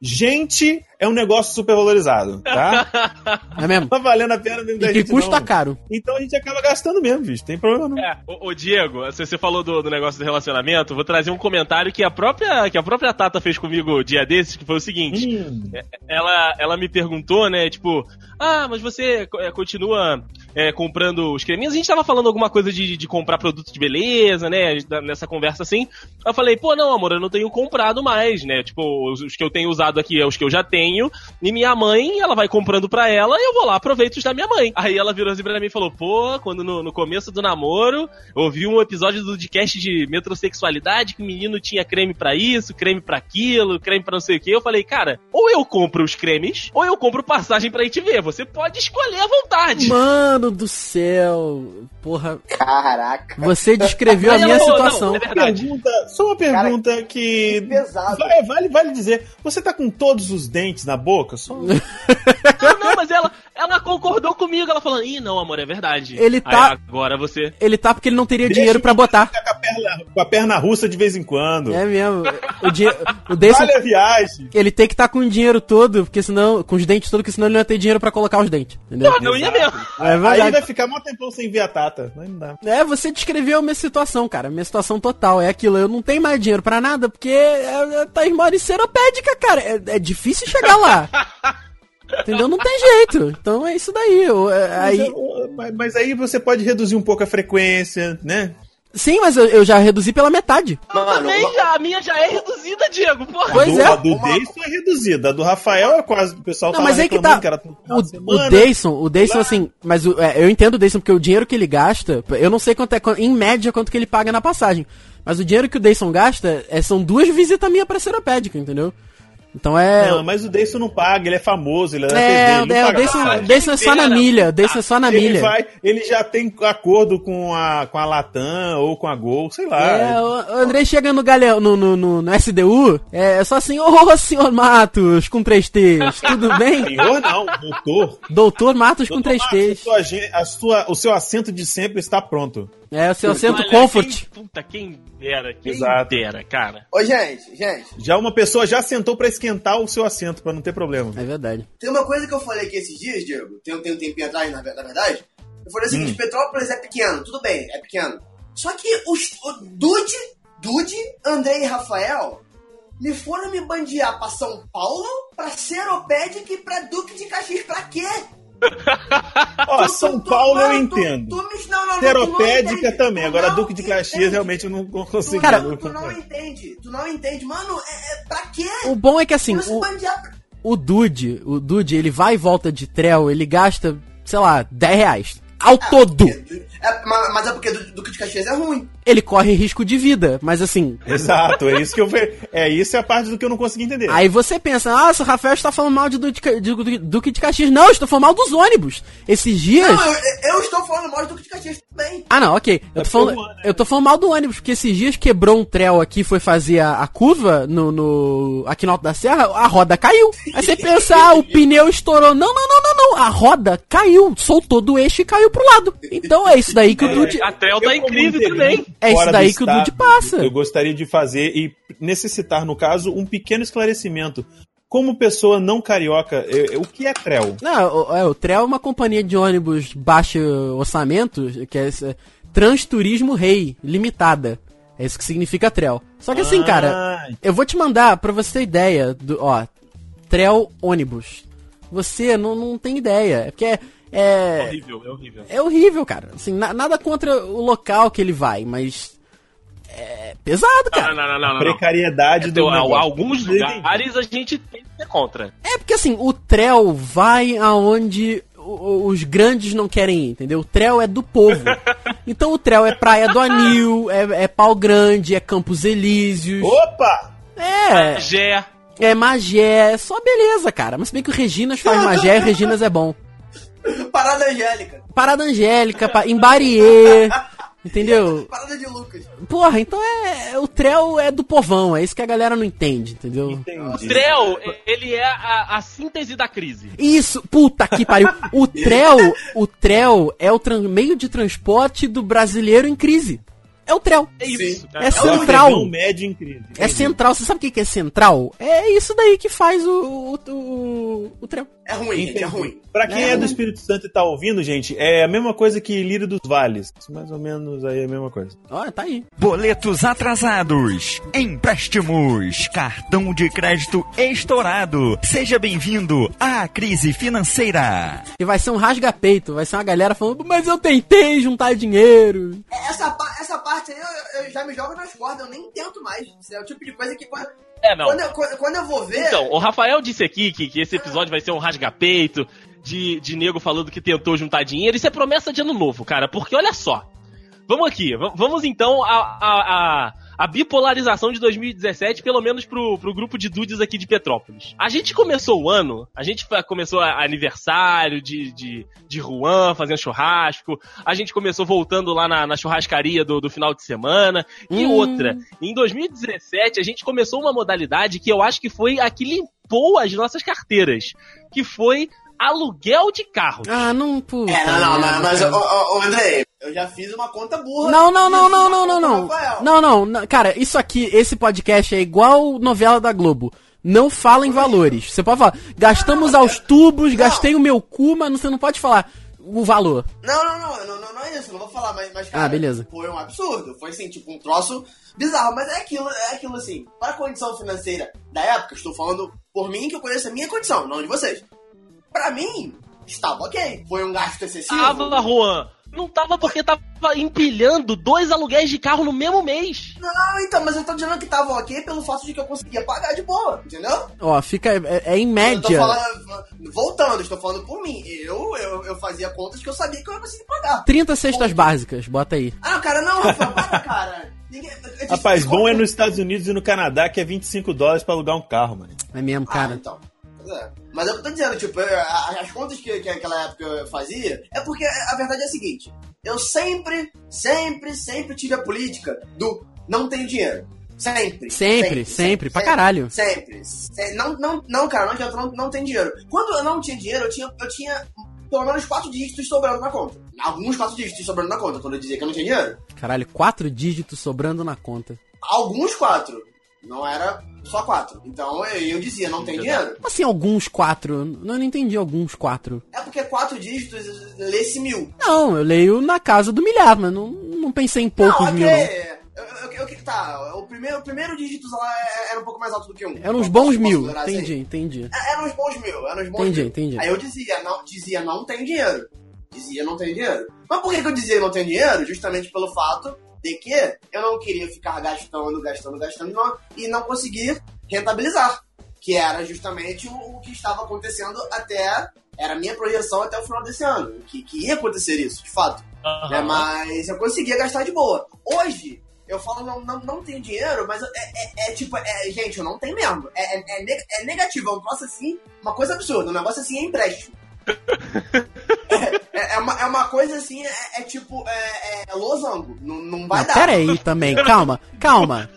gente é um negócio super valorizado, tá? É mesmo. tá valendo a pena mesmo da E que gente, custa não. caro. Então a gente acaba gastando mesmo, bicho. Tem problema não. É, ô, ô, Diego, se você falou do, do negócio do relacionamento, vou trazer um comentário que a própria que a própria Tata fez comigo dia desses, que foi o seguinte. Hum, Ela, ela me perguntou, né, tipo, ah, mas você é, continua é, comprando os creminhos. A gente tava falando alguma coisa de, de comprar produto de beleza, né? Nessa conversa assim. Eu falei, pô, não, amor, eu não tenho comprado mais, né? Tipo, os, os que eu tenho usado aqui é os que eu já tenho. E minha mãe, ela vai comprando pra ela e eu vou lá, aproveito os da minha mãe. Aí ela virou assim pra mim e falou, pô, quando no, no começo do namoro, ouvi um episódio do podcast de metrosexualidade que o menino tinha creme pra isso, creme pra aquilo, creme pra não sei o que. Eu falei, cara, ou eu compro os cremes, ou eu compro passagem pra gente ver. Você pode escolher à vontade. Mano do céu. Porra, Caraca. você descreveu a minha falou, situação. não, é verdade. Pergunta, só uma pergunta que. que pesado. Vale, vale dizer, você tá com todos os dentes na boca? Só... Não, não, mas ela, ela concordou comigo. Ela falou, ih, não, amor, é verdade. Ele Aí, tá- agora você. Ele tá porque ele não teria Deixa dinheiro pra botar. Fica com a perna, com a perna russa de vez em quando. É mesmo. O, dinhe... o Deison, Vale a viagem. ele tem que estar com o dinheiro todo, porque senão, com os dentes todos, porque senão ele não ia ter dinheiro pra colocar os dentes. Entendeu? Não, não ia mesmo. É Aí vai ficar mó tempão sem ver a Tata. Aí Não dá. É, você descreveu a minha situação, cara. Minha situação total. É aquilo. Eu não tenho mais dinheiro pra nada, porque é, é, tá em mora em seropédica, cara. É, é difícil chegar lá. Entendeu? Não tem jeito. Então é isso daí. Eu, é, Mas, aí, eu- mas- mas aí você pode reduzir um pouco a frequência, né? sim, mas eu, eu já reduzi pela metade. Mano, também uma- já, a minha já é reduzida, Diego. Porra. Pois do, é. A do Uma- Deison é reduzida. A do Rafael é quase. O pessoal Não, tava mas aí que reclamando tá. que era O, o. Dayson, o Dayson, assim, mas o- é, eu entendo o Dayson, porque o dinheiro que ele gasta, eu não sei quanto é, em média, quanto que ele paga na passagem. Mas o dinheiro que o Dayson gasta é, são duas visitas minhas pra seropédica, entendeu? Então é. Não, mas o Deison não paga, ele é famoso, ele é é, TV, é, o. Dayson é só na milha, o Dayson é só na Ele milha. vai, ele já tem acordo com a, com a Latam ou com a Gol, sei lá. É, o André chega no, galeão, no, no, no, no SDU, é só assim, ô senhor Matos, com três T's, tudo bem? Senhor não, doutor. Doutor Matos com Doutor três Marcos, T's. a sua a sua- o seu assento de sempre está pronto. É, o seu assento Olha, comfort. Quem, puta, quem dera, quem Exato. dera, cara. Ô, gente, gente, Já uma pessoa já sentou pra esquentar o seu assento, pra não ter problema. É verdade. tem uma coisa que eu falei aqui esses dias, Diego, tem, um- tem um tempinho atrás, na, na verdade. Eu falei o seguinte, Petrópolis é pequeno, tudo bem, é pequeno. Só que os, o Dude, Dude, André e Rafael me foram me bandear pra São Paulo, pra Seropédica e pra Duque de Caxias. Pra quê? Ó, Tu- São Paulo eu entendo. Seropédica entende. também. Agora, não Duque de Caxias, entende. realmente eu não consigo. Cara, não, tu não entende, tu não entende. Mano, é, é, pra quê? O bom é que assim, o, o Dude, o Dude, ele vai e volta de trel, ele gasta, sei lá, 10 reais. Ao todo. É, ma- mas é porque Du- Duque de Caxias é ruim. Ele corre risco de vida, mas assim. Exato, é isso que eu ve... É isso é a parte do que eu não consegui entender. Aí você pensa, nossa, o Rafael está falando mal de Duque de, de Duque- Duque de Caxias. Não, eu estou falando mal dos ônibus. Esses dias. Não, eu, eu estou falando mal de Duque de Caxias também. Ah, não, ok. Eu tô, É falando, porque eu- tô falando mal do ônibus, porque esses dias quebrou um trel aqui, foi fazer a, a curva no, no- aqui no Alto da Serra, a roda caiu. Aí você pensa, ah, o pneu estourou. Não, não, não, não, não. A roda caiu, soltou do eixo e caiu pro lado. Então é isso daí que o Dude. A Trel tá integrante também. É isso daí que o Dude passa. Eu gostaria de fazer e necessitar, no caso, um pequeno esclarecimento. Como pessoa não carioca, eu- eu- o que é Creu? Não, o, é, o TREL é uma companhia de ônibus baixo orçamento, que é esse- Transturismo Rei, limitada. É isso que significa TREL. Só que assim, cara, Ah, eu vou te mandar pra você ter ideia do, ó, TREL ônibus. Você não, não tem ideia. É porque é, É é, horrível, é horrível. é horrível, cara. Assim, na- nada contra o local que ele vai, mas é pesado, cara. não, não, não, não. não. precariedade do Então, negócio. alguns lugares a gente tem que ser contra. É porque assim, o Trel vai aonde os grandes não querem ir, entendeu? O Trel é do povo. Então o Trel é Praia do Anil, é, é Pau Grande, é Campos Elíseos. Opa! É, Gé. é Magé, é só beleza, cara. Mas se bem que o Reginas faz Magé e o Reginas é bom. Parada Angélica. Parada Angélica, pa- em Bariê, entendeu? Parada de Lucas. Porra, então é. O Trel é do povão, é isso que a galera não entende, entendeu? O Entendi. Trel, ele é a, a síntese da crise. Isso, puta que pariu. O Trel, o Trel é o tran- meio de transporte do brasileiro em crise. É o Trel. É isso. É É central. um afegão médio em crise. É central. Você sabe o que é central? É isso daí que faz o, o, o, o Trel. É ruim, gente, é ruim. Pra quem É. é do Espírito Santo e tá ouvindo, gente, é a mesma coisa que Lírio dos Vales. Mais ou menos aí é a mesma coisa. Olha, tá aí. Boletos atrasados, empréstimos, cartão de crédito estourado. Seja bem-vindo à crise financeira. E vai ser um rasga-peito. Vai ser uma galera falando, mas eu tentei juntar dinheiro. Essa, pa- essa parte aí eu, eu já me jogo nas cordas, eu nem tento mais. Isso é o tipo de coisa que quando, É, não. quando, eu, quando, quando eu vou ver. Então, o Rafael disse aqui que, que esse episódio vai ser um rasga-peito de, de nego falando que tentou juntar dinheiro. Isso é promessa de ano novo, cara. Porque olha só. Vamos aqui. Vamos então a, a, a, a bipolarização de 2017, pelo menos pro, pro grupo de dudes aqui de Petrópolis. A gente começou o ano, a gente começou a- aniversário de, de, de Juan, fazendo churrasco. A gente começou voltando lá na, na churrascaria do, do final de semana. E Hum. outra, em 2017 a gente começou uma modalidade que eu acho que foi a que limpou as nossas carteiras, que foi aluguel de carros. Ah, não, puta. É, não, não, mas, mas ô, ô, Andrei, eu já fiz uma conta burra. Não, não, não, não, não, não, não. Não, não, não. Cara, isso aqui, esse podcast é igual novela da Globo. Não fala em valores. Você pode falar, gastamos aos tubos, gastei o meu cu, mas você não pode falar o valor. Não, não, não, não, não, não é isso, não vou falar, mas, mas cara, Ah, beleza. foi um absurdo, foi assim, tipo, um troço bizarro, mas é aquilo, é aquilo assim, para a condição financeira da época, estou falando por mim que eu conheço a minha condição, não de vocês. Pra mim, estava ok, foi um gasto excessivo. Tava, Juan. Não tava porque tava empilhando dois aluguéis de carro no mesmo mês. Não, então, mas eu tô dizendo que tava ok pelo fato de que eu conseguia pagar de boa, entendeu? Ó, fica, é, é em Eu tô média. falando, voltando, estou falando por mim, eu, eu, eu fazia contas que eu sabia que eu ia conseguir pagar. 30 cestas básicas, bota aí. Ah, cara, não, Rafael, para, cara. Ninguém- Rapaz, bom é nos Estados Unidos e no Canadá que é 25 dólares pra alugar um carro, mano. É mesmo, Ah, cara. então. É. Mas é o que eu tô dizendo, tipo, as contas que, que naquela época eu fazia, é porque a verdade é a seguinte: eu sempre, sempre, sempre tive a política do não tenho dinheiro. Sempre. Sempre, sempre, pra caralho. Sempre. Se- Não, não, não, cara, não adianta, não, não tem dinheiro. Quando eu não tinha dinheiro, eu tinha, eu tinha pelo menos quatro dígitos sobrando na conta. Alguns quatro dígitos sobrando na conta, quando eu dizia que eu não tinha dinheiro. Caralho, quatro dígitos sobrando na conta. Alguns quatro. Não era só quatro. Então eu, dizia, não tem dinheiro. Como assim, alguns quatro? Não, eu não entendi alguns quatro. É porque quatro dígitos lê-se mil. Não, eu leio na casa do milhar, mas não, não pensei em poucos não, mil, ok. não. Eu, eu, eu- tá, o primeiro, o primeiro dígito lá é- era um pouco mais alto do que um. Eram uns bons mil. considerar assim? Entendi, entendi. É, Eram uns bons mil, eram uns bons Entendi, mil. entendi. Aí eu dizia, não, dizia, não tem dinheiro. Dizia, não tem dinheiro. Mas por que, que eu dizia não tem dinheiro? Justamente pelo fato de que eu não queria ficar gastando, gastando, gastando e não, e não conseguir rentabilizar. Que era justamente o, o que estava acontecendo até. Era a minha projeção até o final desse ano. Que, que ia acontecer isso, de fato. né? Mas eu conseguia gastar de boa. Hoje, eu falo, não, não, não tenho dinheiro, mas é, é- é tipo, é, gente, eu não tenho mesmo. É, é, é é negativo, é um troço assim, uma coisa absurda. Um negócio assim é empréstimo. é, é, uma, é coisa assim, é, é tipo, é, é losango. Não, não vai Não, dar. pera aí também, calma, calma.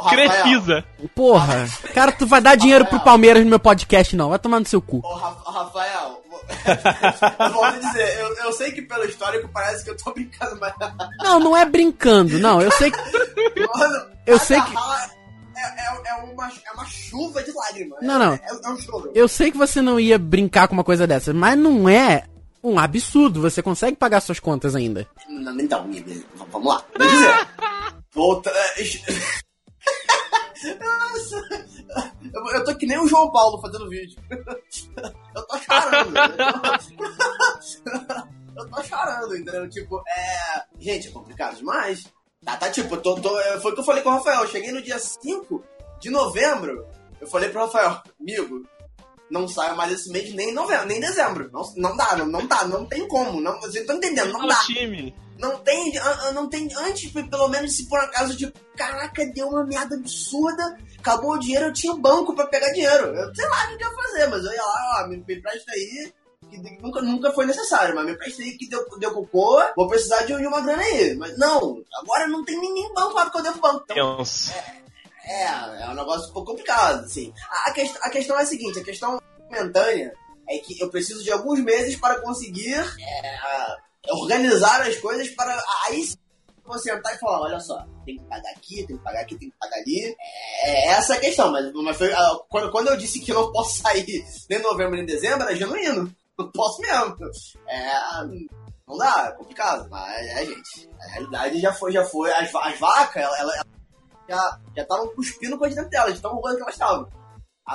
Ô, Crefisa. Porra, cara, tu vai dar dinheiro pro Palmeiras no meu podcast, não. Vai tomar no seu cu. Ô, Ra- Rafael, eu vou te dizer, eu, eu sei que pelo histórico parece que eu tô brincando, mas. Não, não é brincando, não. Eu sei que. Mano, Eu sei que- Carrala É, é, é, uma, é uma chuva de lágrimas. Não, não. É, é um choro. Eu sei que você não ia brincar com uma coisa dessa, mas não é um absurdo. Você consegue pagar suas contas ainda. Não, Então, vamos lá. Vou dizer. Volta. Nossa. Eu, eu tô que nem o João Paulo fazendo vídeo. Eu tô chorando. Eu tô chorando, entendeu? Tipo, é. Gente, é complicado demais. Tá, tá, tipo, eu tô, tô, é, foi o que eu falei com o Rafael. Eu cheguei no dia 5 de novembro. Eu falei pro Rafael, amigo, não saio mais esse mês nem em novembro, nem em dezembro. Não, não dá, não, não dá, não tem como. Não, vocês estão entendendo, não dá. time. Não tem, an- an- não tem, antes, pelo menos, se por acaso, tipo, caraca, deu uma merda absurda, acabou o dinheiro, eu tinha banco pra pegar dinheiro. Eu sei lá o que eu ia fazer, mas eu ia lá, ó, me, me presta aí, que nunca, nunca foi necessário, mas me presta aí que deu, deu cocô, vou precisar de, uma grana aí. Mas não, agora não tem nem, nem banco lá porque eu devo banco. Então, Tenso. É, é um negócio um pouco complicado, assim. A, a, quest- a questão é a seguinte, a questão momentânea é que eu preciso de alguns meses para conseguir é, organizar as coisas para aí sim vou sentar e falar, olha só, tem que pagar aqui, tem que pagar aqui, tem que pagar ali. É essa a questão, mas, mas foi, quando, quando eu disse que eu não posso sair nem em novembro nem em dezembro, é genuíno. Não posso mesmo. É. Não dá, é complicado. Mas é, gente. A realidade já foi, já foi. As, as vacas, ela- ela já já estavam cuspindo coisa dentro delas, de tão roubando que elas estavam.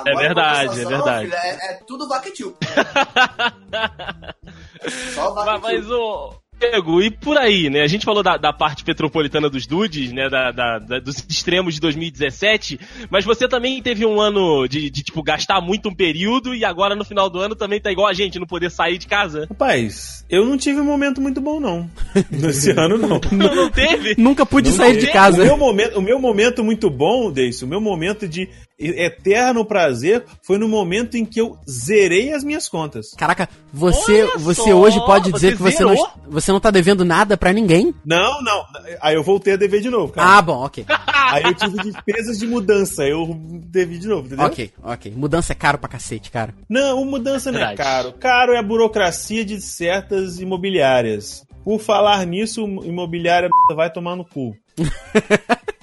É verdade, é verdade. filho, é, é tudo vaca tio. Só vaca Mas, mas tio. Diego, e por aí, né? A gente falou da, da parte petropolitana dos dudes, né? Da, da- da- dos extremos de 2017, mas você também teve um ano de, de, tipo, gastar muito um período e agora no final do ano também tá igual a gente, não poder sair de casa. Rapaz, eu não tive um momento muito bom, não. Nesse ano, não. Não, não teve? Nunca pude Não sair teve. de casa. O meu momento, o meu momento muito bom, Deis, o meu momento de eterno prazer foi no momento em que eu zerei as minhas contas. Caraca, você, Olha você só, hoje pode dizer você que você não, você não tá devendo nada pra ninguém? Não, não. Aí eu voltei a dever de novo, cara. Ah, bom, ok. Aí eu tive despesas de mudança, eu devi de novo, entendeu? ok, ok. Mudança é caro pra cacete, cara. Não, o mudança não é caro. Caro é a burocracia de certas imobiliárias. Por falar nisso, imobiliária vai tomar no cu.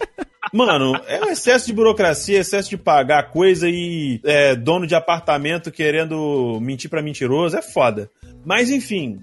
Mano, é um excesso de burocracia, excesso de pagar coisa e é, dono de apartamento querendo mentir pra mentiroso, é foda. Mas enfim,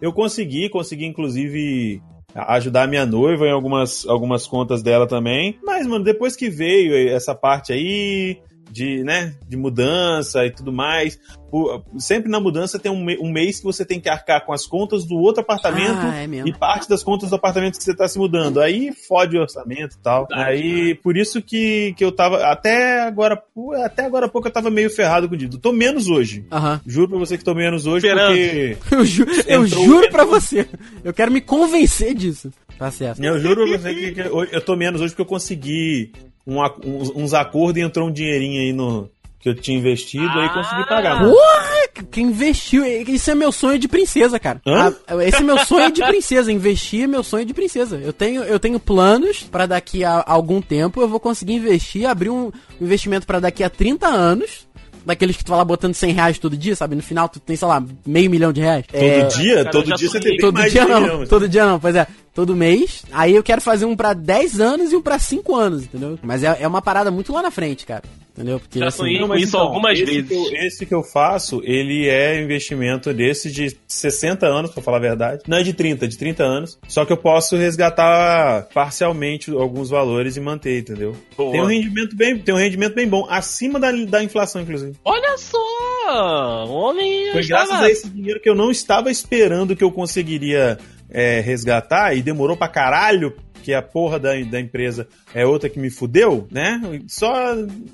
eu consegui, consegui inclusive ajudar a minha noiva em algumas, algumas contas dela também. Mas, mano, depois que veio essa parte aí de, né, de mudança e tudo mais, o- sempre na mudança tem um, um mês que você tem que arcar com as contas do outro apartamento Ah, é e parte das contas do apartamento que você tá se mudando. Aí fode o orçamento e tal. Aí, por isso que, que eu tava, até agora, até agora há pouco eu tava meio ferrado com o dito. Tô menos hoje. Aham. Juro pra você que tô menos hoje, Esperando. porque... Eu, ju- eu juro pra você. Eu quero me convencer disso. Tá certo. Eu juro pra você que, que eu, eu tô menos hoje porque eu consegui um uns, uns acordos e entrou um dinheirinho aí no que eu tinha investido aí consegui pagar. mano. Porra, que investiu. Isso é meu sonho de princesa, cara. Hã? Ah, esse é meu sonho de princesa. Investir é meu sonho de princesa. Eu tenho, eu tenho planos pra daqui a algum tempo eu vou conseguir investir, abrir um investimento pra daqui a 30 anos. Daqueles que tu vai lá botando 100 reais todo dia, sabe? No final tu tem, sei lá, meio milhão de reais. Todo É, dia, cara, todo dia você tem Todo mais dia de não, milhão, todo dia não, pois é, todo mês. Aí eu quero fazer um pra 10 anos e um pra 5 anos, entendeu? Mas é, é uma parada muito lá na frente, cara. Entendeu? Porque Já assim, sonhei. Com isso algumas esse vezes. Que eu, esse que eu faço, ele é investimento desse de 60 anos, pra falar a verdade. Não é de 30, é de 30 anos. Só que eu posso resgatar parcialmente alguns valores e manter, entendeu? Boa. Tem um rendimento bem, tem um rendimento bem bom, acima da, da inflação, inclusive. Olha só! Homem. Foi estava- graças a esse dinheiro que eu não estava esperando que eu conseguiria é, resgatar e demorou pra caralho, que a porra da, da empresa é outra que me fudeu, né? Só.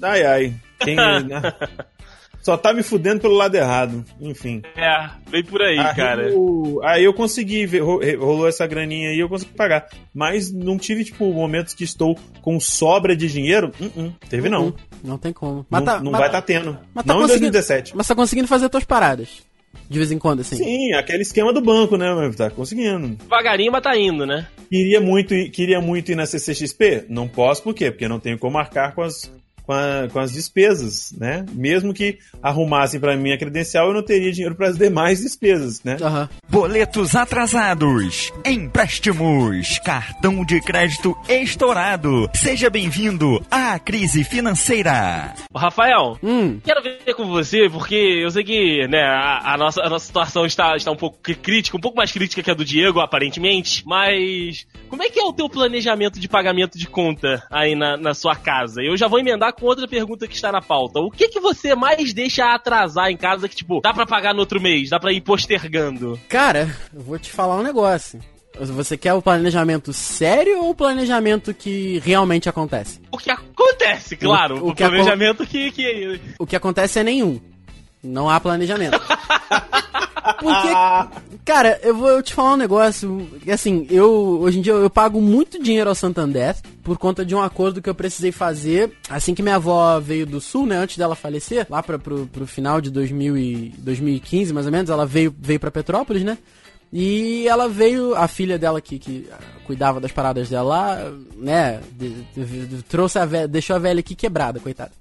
Ai, ai. Quem, né? Só tá me fudendo pelo lado errado. Enfim. É, vem por aí, Aí cara. eu- Aí eu consegui, ver, ro- rolou essa graninha aí, eu consegui pagar. Mas não tive, tipo, momentos que estou com sobra de dinheiro. Uh-uh, teve não. Hum, Não tem como. Não, Mas tá- não mas- vai estar tendo. mas tá não em conseguindo- 2017. Mas tá conseguindo fazer tuas paradas. De vez em quando, assim. Sim, aquele esquema do banco, né? Mas tá conseguindo. Devagarinho, mas tá indo, né? Queria muito, ir- queria muito ir na CCXP? Não posso, por quê? Porque não tenho como marcar com as, com, a- com as despesas, né? Mesmo que arrumassem pra mim a credencial, eu não teria dinheiro para as demais despesas, né? Aham. Boletos atrasados, empréstimos, cartão de crédito estourado. Seja bem-vindo à crise financeira. Rafael, Hum. quero ver com você, porque eu sei que, né, a, a nossa, a nossa situação está, está um pouco crítica, um pouco mais crítica que a do Diego, aparentemente, mas como é que é o teu planejamento de pagamento de conta aí na, na sua casa? Eu já vou emendar com outra pergunta que está na pauta. O que que você mais deixa atrasar em casa que, tipo, dá pra pagar no outro mês, dá pra ir postergando? Cara, eu vou te falar um negócio. Você quer o planejamento sério ou o planejamento que realmente acontece? O que acontece, claro, O- o, o planejamento que, que... O que acontece é nenhum. Não há planejamento. Porque, cara, eu vou te falar um negócio. Assim, eu hoje em dia eu pago muito dinheiro ao Santander por conta de um acordo que eu precisei fazer assim que minha avó veio do sul, né? Antes dela falecer, lá pra, pro, pro final de 2000 e, 2015, mais ou menos, ela veio, veio pra Petrópolis, né? E ela veio, a filha dela que, que cuidava das paradas dela lá, né? de- de- de- trouxe a velha, deixou a velha aqui quebrada, coitada.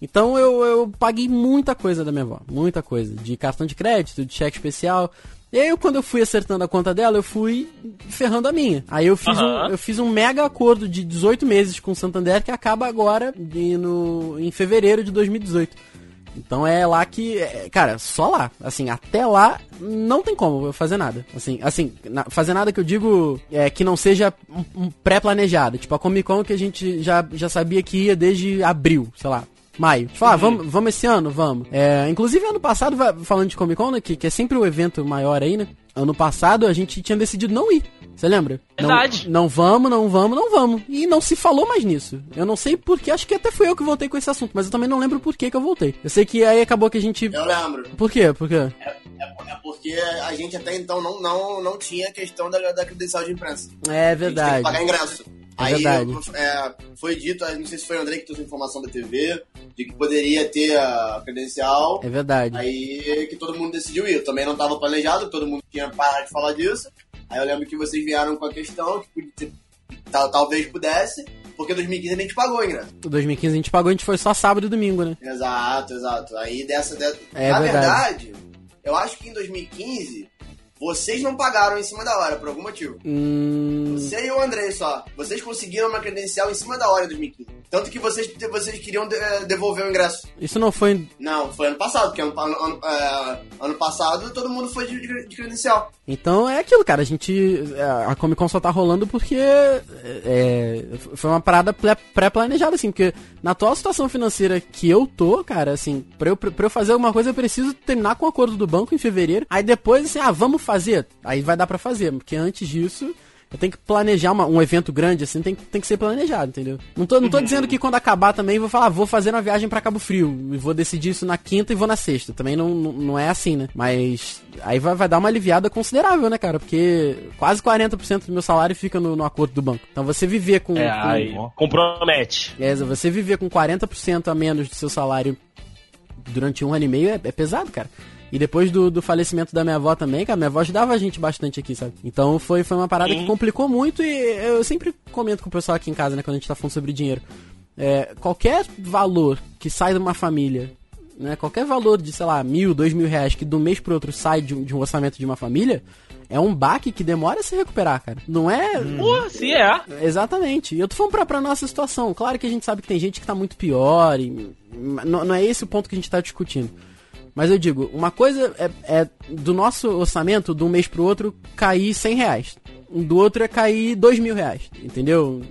Então eu, eu paguei muita coisa da minha avó, muita coisa. De cartão de crédito, de cheque especial. E aí, eu, quando eu fui acertando a conta dela, eu fui ferrando a minha. Aí eu fiz, Aham. um, eu fiz um mega acordo de 18 meses com o Santander que acaba agora de- no, em fevereiro de 2018. Então é lá que, é, cara, só lá. Assim, até lá não tem como eu fazer nada. Assim, assim, na- fazer nada que eu digo é que não seja um, um pré-planejado. Tipo a Comic Con que a gente já, já sabia que ia desde abril, sei lá. Maio. Tipo, ah, vamos, vamos esse ano? Vamos. É, inclusive, ano passado, falando de Comic Con, né, que, que é sempre o evento maior aí, né? Ano passado a gente tinha decidido não ir. Você lembra? Verdade. Não, não vamos, não vamos, não vamos. E não se falou mais nisso. Eu não sei porquê, acho que até fui eu que voltei com esse assunto, mas eu também não lembro por que que eu voltei. Eu sei que aí acabou que a gente. Eu lembro. Por quê? Por quê? É, é porque a gente até então não, não, não tinha a questão da, da credencial de imprensa. É A gente tem verdade. que pagar ingresso. É Aí verdade. é, foi dito, não sei se foi o André que trouxe informação da TV, de que poderia ter a credencial. É verdade. Aí que todo mundo decidiu ir. Eu também não estava planejado, todo mundo tinha parado de falar disso. Aí eu lembro que vocês vieram com a questão que ter- tal- talvez pudesse, porque 2015 a gente pagou ingresso. Em 2015 a gente pagou, a gente foi só sábado e domingo, né? Exato, exato. Aí dessa. de- É Na verdade. verdade, eu acho que em 2015 vocês não pagaram em cima da hora, por algum motivo. Hum. Você e o André só. Vocês conseguiram uma credencial em cima da hora em 2015. Tanto que vocês, vocês queriam de- eh, devolver o ingresso. Isso não foi. Não, foi ano passado, porque ano, ano, ano, eh, ano passado todo mundo foi de, de- de credencial. Então é aquilo, cara. A gente. A Comic Con só tá rolando porque. É, foi uma parada pré- pré-planejada, assim. Porque na atual situação financeira que eu tô, cara, assim, pra eu, pra eu fazer alguma coisa, eu preciso terminar com o acordo do banco em fevereiro. Aí depois, assim, ah, vamos fazer. Aí vai dar pra fazer. Porque antes disso. Eu tenho que planejar uma- um evento grande, assim, tem, que- tem que ser planejado, entendeu? Não tô, não tô dizendo que quando acabar também vou falar, ah, vou fazer uma viagem pra Cabo Frio, e vou decidir isso na quinta e vou na sexta. Também não, não, não é assim, né? Mas aí vai, vai dar uma aliviada considerável, né, cara? Porque quase 40% do meu salário fica no, no acordo do banco. Então você viver com. É, com aí compromete. é, você viver com 40% a menos do seu salário durante um ano e meio é, é pesado, cara. E depois do, do falecimento da minha avó também, cara, minha avó ajudava a gente bastante aqui, sabe? Então foi, foi uma parada que complicou muito e eu sempre comento com o pessoal aqui em casa, né, quando a gente tá falando sobre dinheiro. É, qualquer valor que sai de uma família, né, qualquer valor de, sei lá, mil, dois mil reais que de um mês pro outro sai de um, de um orçamento de uma família, é um baque que demora a se recuperar, cara. Não é. Pô, se é. Exatamente. E eu tô falando pra, pra nossa situação. Claro que a gente sabe que tem gente que tá muito pior. E, não, não é esse o ponto que a gente tá discutindo. Mas eu digo, uma coisa é, é do nosso orçamento, de um mês pro outro, cair 100 reais. Do outro é cair 2 mil reais. Entendeu?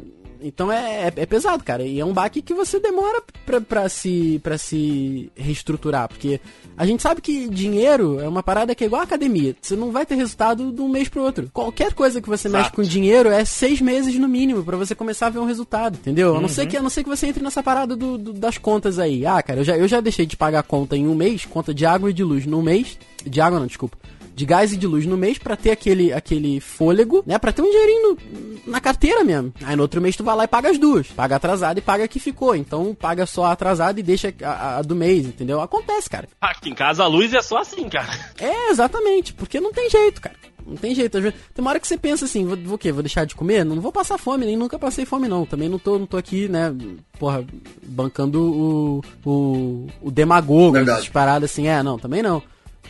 Então é, é, é pesado, cara. E é um baque que você demora pra, pra, se, pra se reestruturar. Porque a gente sabe que dinheiro é uma parada que é igual a academia. Você não vai ter resultado de um mês pro outro. Qualquer coisa que você mexe Exato. com dinheiro é seis meses no mínimo pra você começar a ver um resultado, entendeu? A não ser que a não ser que você entre nessa parada do, do- das contas aí. Ah, cara, eu já, eu já deixei de pagar conta em um mês, conta de água e de luz no mês. De água não, desculpa. De gás e de luz no mês pra ter aquele, aquele fôlego, né? Pra ter um dinheirinho no- na carteira mesmo. Aí no outro mês tu vai lá e paga as duas. Paga atrasado e paga a que ficou. Então paga só a atrasada e deixa a, a- do mês, entendeu? Acontece, cara. Aqui em casa a luz é só assim, cara. É, exatamente, porque não tem jeito, cara. Não tem jeito. Vezes- Tem uma hora que você pensa assim, vou, vou o quê? Vou deixar de comer? Não vou passar fome, nem nunca passei fome, não. Também não tô, não tô aqui, né, porra, bancando o, o, o demagogo, essas paradas assim. É, não, também não.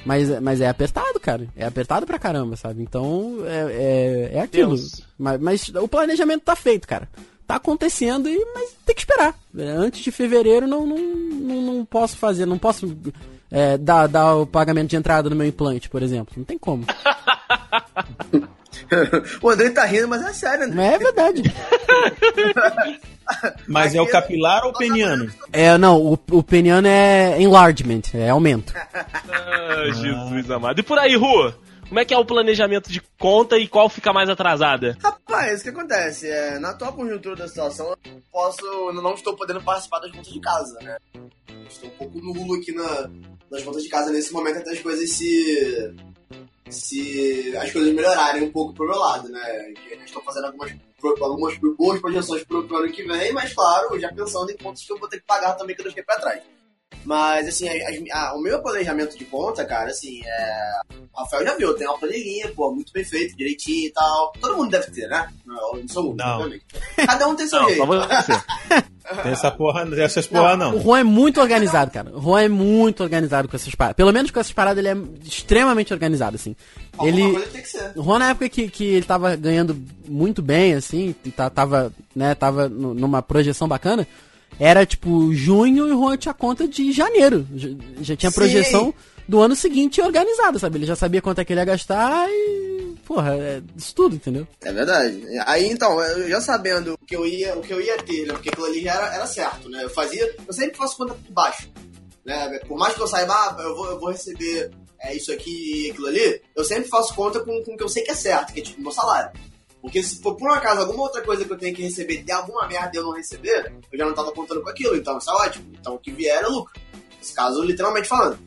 Mas, mas é apertado, cara. É apertado pra caramba, sabe? Então, é, é, é aquilo. Deus. Mas, mas o planejamento tá feito, cara. Tá acontecendo, e, mas tem que esperar. Antes de fevereiro não, não, não, não posso fazer, não posso é, dar, dar o pagamento de entrada no meu implante, por exemplo. Não tem como. o André tá rindo, mas é sério, né? Mas é verdade. Mas é o capilar ou peniano? É, não, o, o peniano é enlargement, é aumento. Ah, Jesus amado. E por aí, Rua? Como é que é o planejamento de conta e qual fica mais atrasada? Rapaz, o que acontece? É, na atual conjuntura da situação, eu posso. eu não estou podendo participar das contas de casa, né? Estou um pouco nulo aqui na, nas contas de casa nesse momento até as coisas se. Se. as coisas melhorarem um pouco pro meu lado, né? Eu estou fazendo algumas, algumas boas projeções pro, pro ano que vem, mas claro, já pensando em contas que eu vou ter que pagar também que eu deixei pra trás. Mas, assim, as- a- o meu planejamento de conta, cara, assim, é. O Rafael já viu, tem uma planilhinha, pô, muito bem feito, direitinho e tal. Todo mundo deve ter, né? Não, eu não sou muito, Não. Cada um tem seu Não, jeito. Tem essa porra, essas porra O não. Juan é muito organizado, cara. O Juan é muito organizado com essas paradas. Pelo menos com essas paradas ele é extremamente organizado, assim. Alguma Ele, coisa tem que ser. O Juan, na época que, que ele tava ganhando muito bem, assim, e tá- tava, né, tava nu- numa projeção bacana, era tipo junho e o Juan tinha conta de janeiro. Já, já tinha Sim. projeção do ano seguinte organizada, sabe? Ele já sabia quanto é que ele ia gastar e. Porra, é isso tudo, entendeu? É verdade. Aí então, já sabendo o que eu ia, o que eu ia ter, né? Porque aquilo ali já era, era certo, né? Eu fazia, eu sempre faço conta por baixo. Né? Por mais que eu saiba, ah, eu vou, eu vou receber é, isso aqui e aquilo ali, eu sempre faço conta com, com o que eu sei que é certo, que é tipo meu salário. Porque se for por um acaso alguma outra coisa que eu tenho que receber, der alguma merda eu não receber, eu já não tava contando com aquilo, então isso é ótimo. Então o que vier é lucro. Nesse caso, literalmente falando.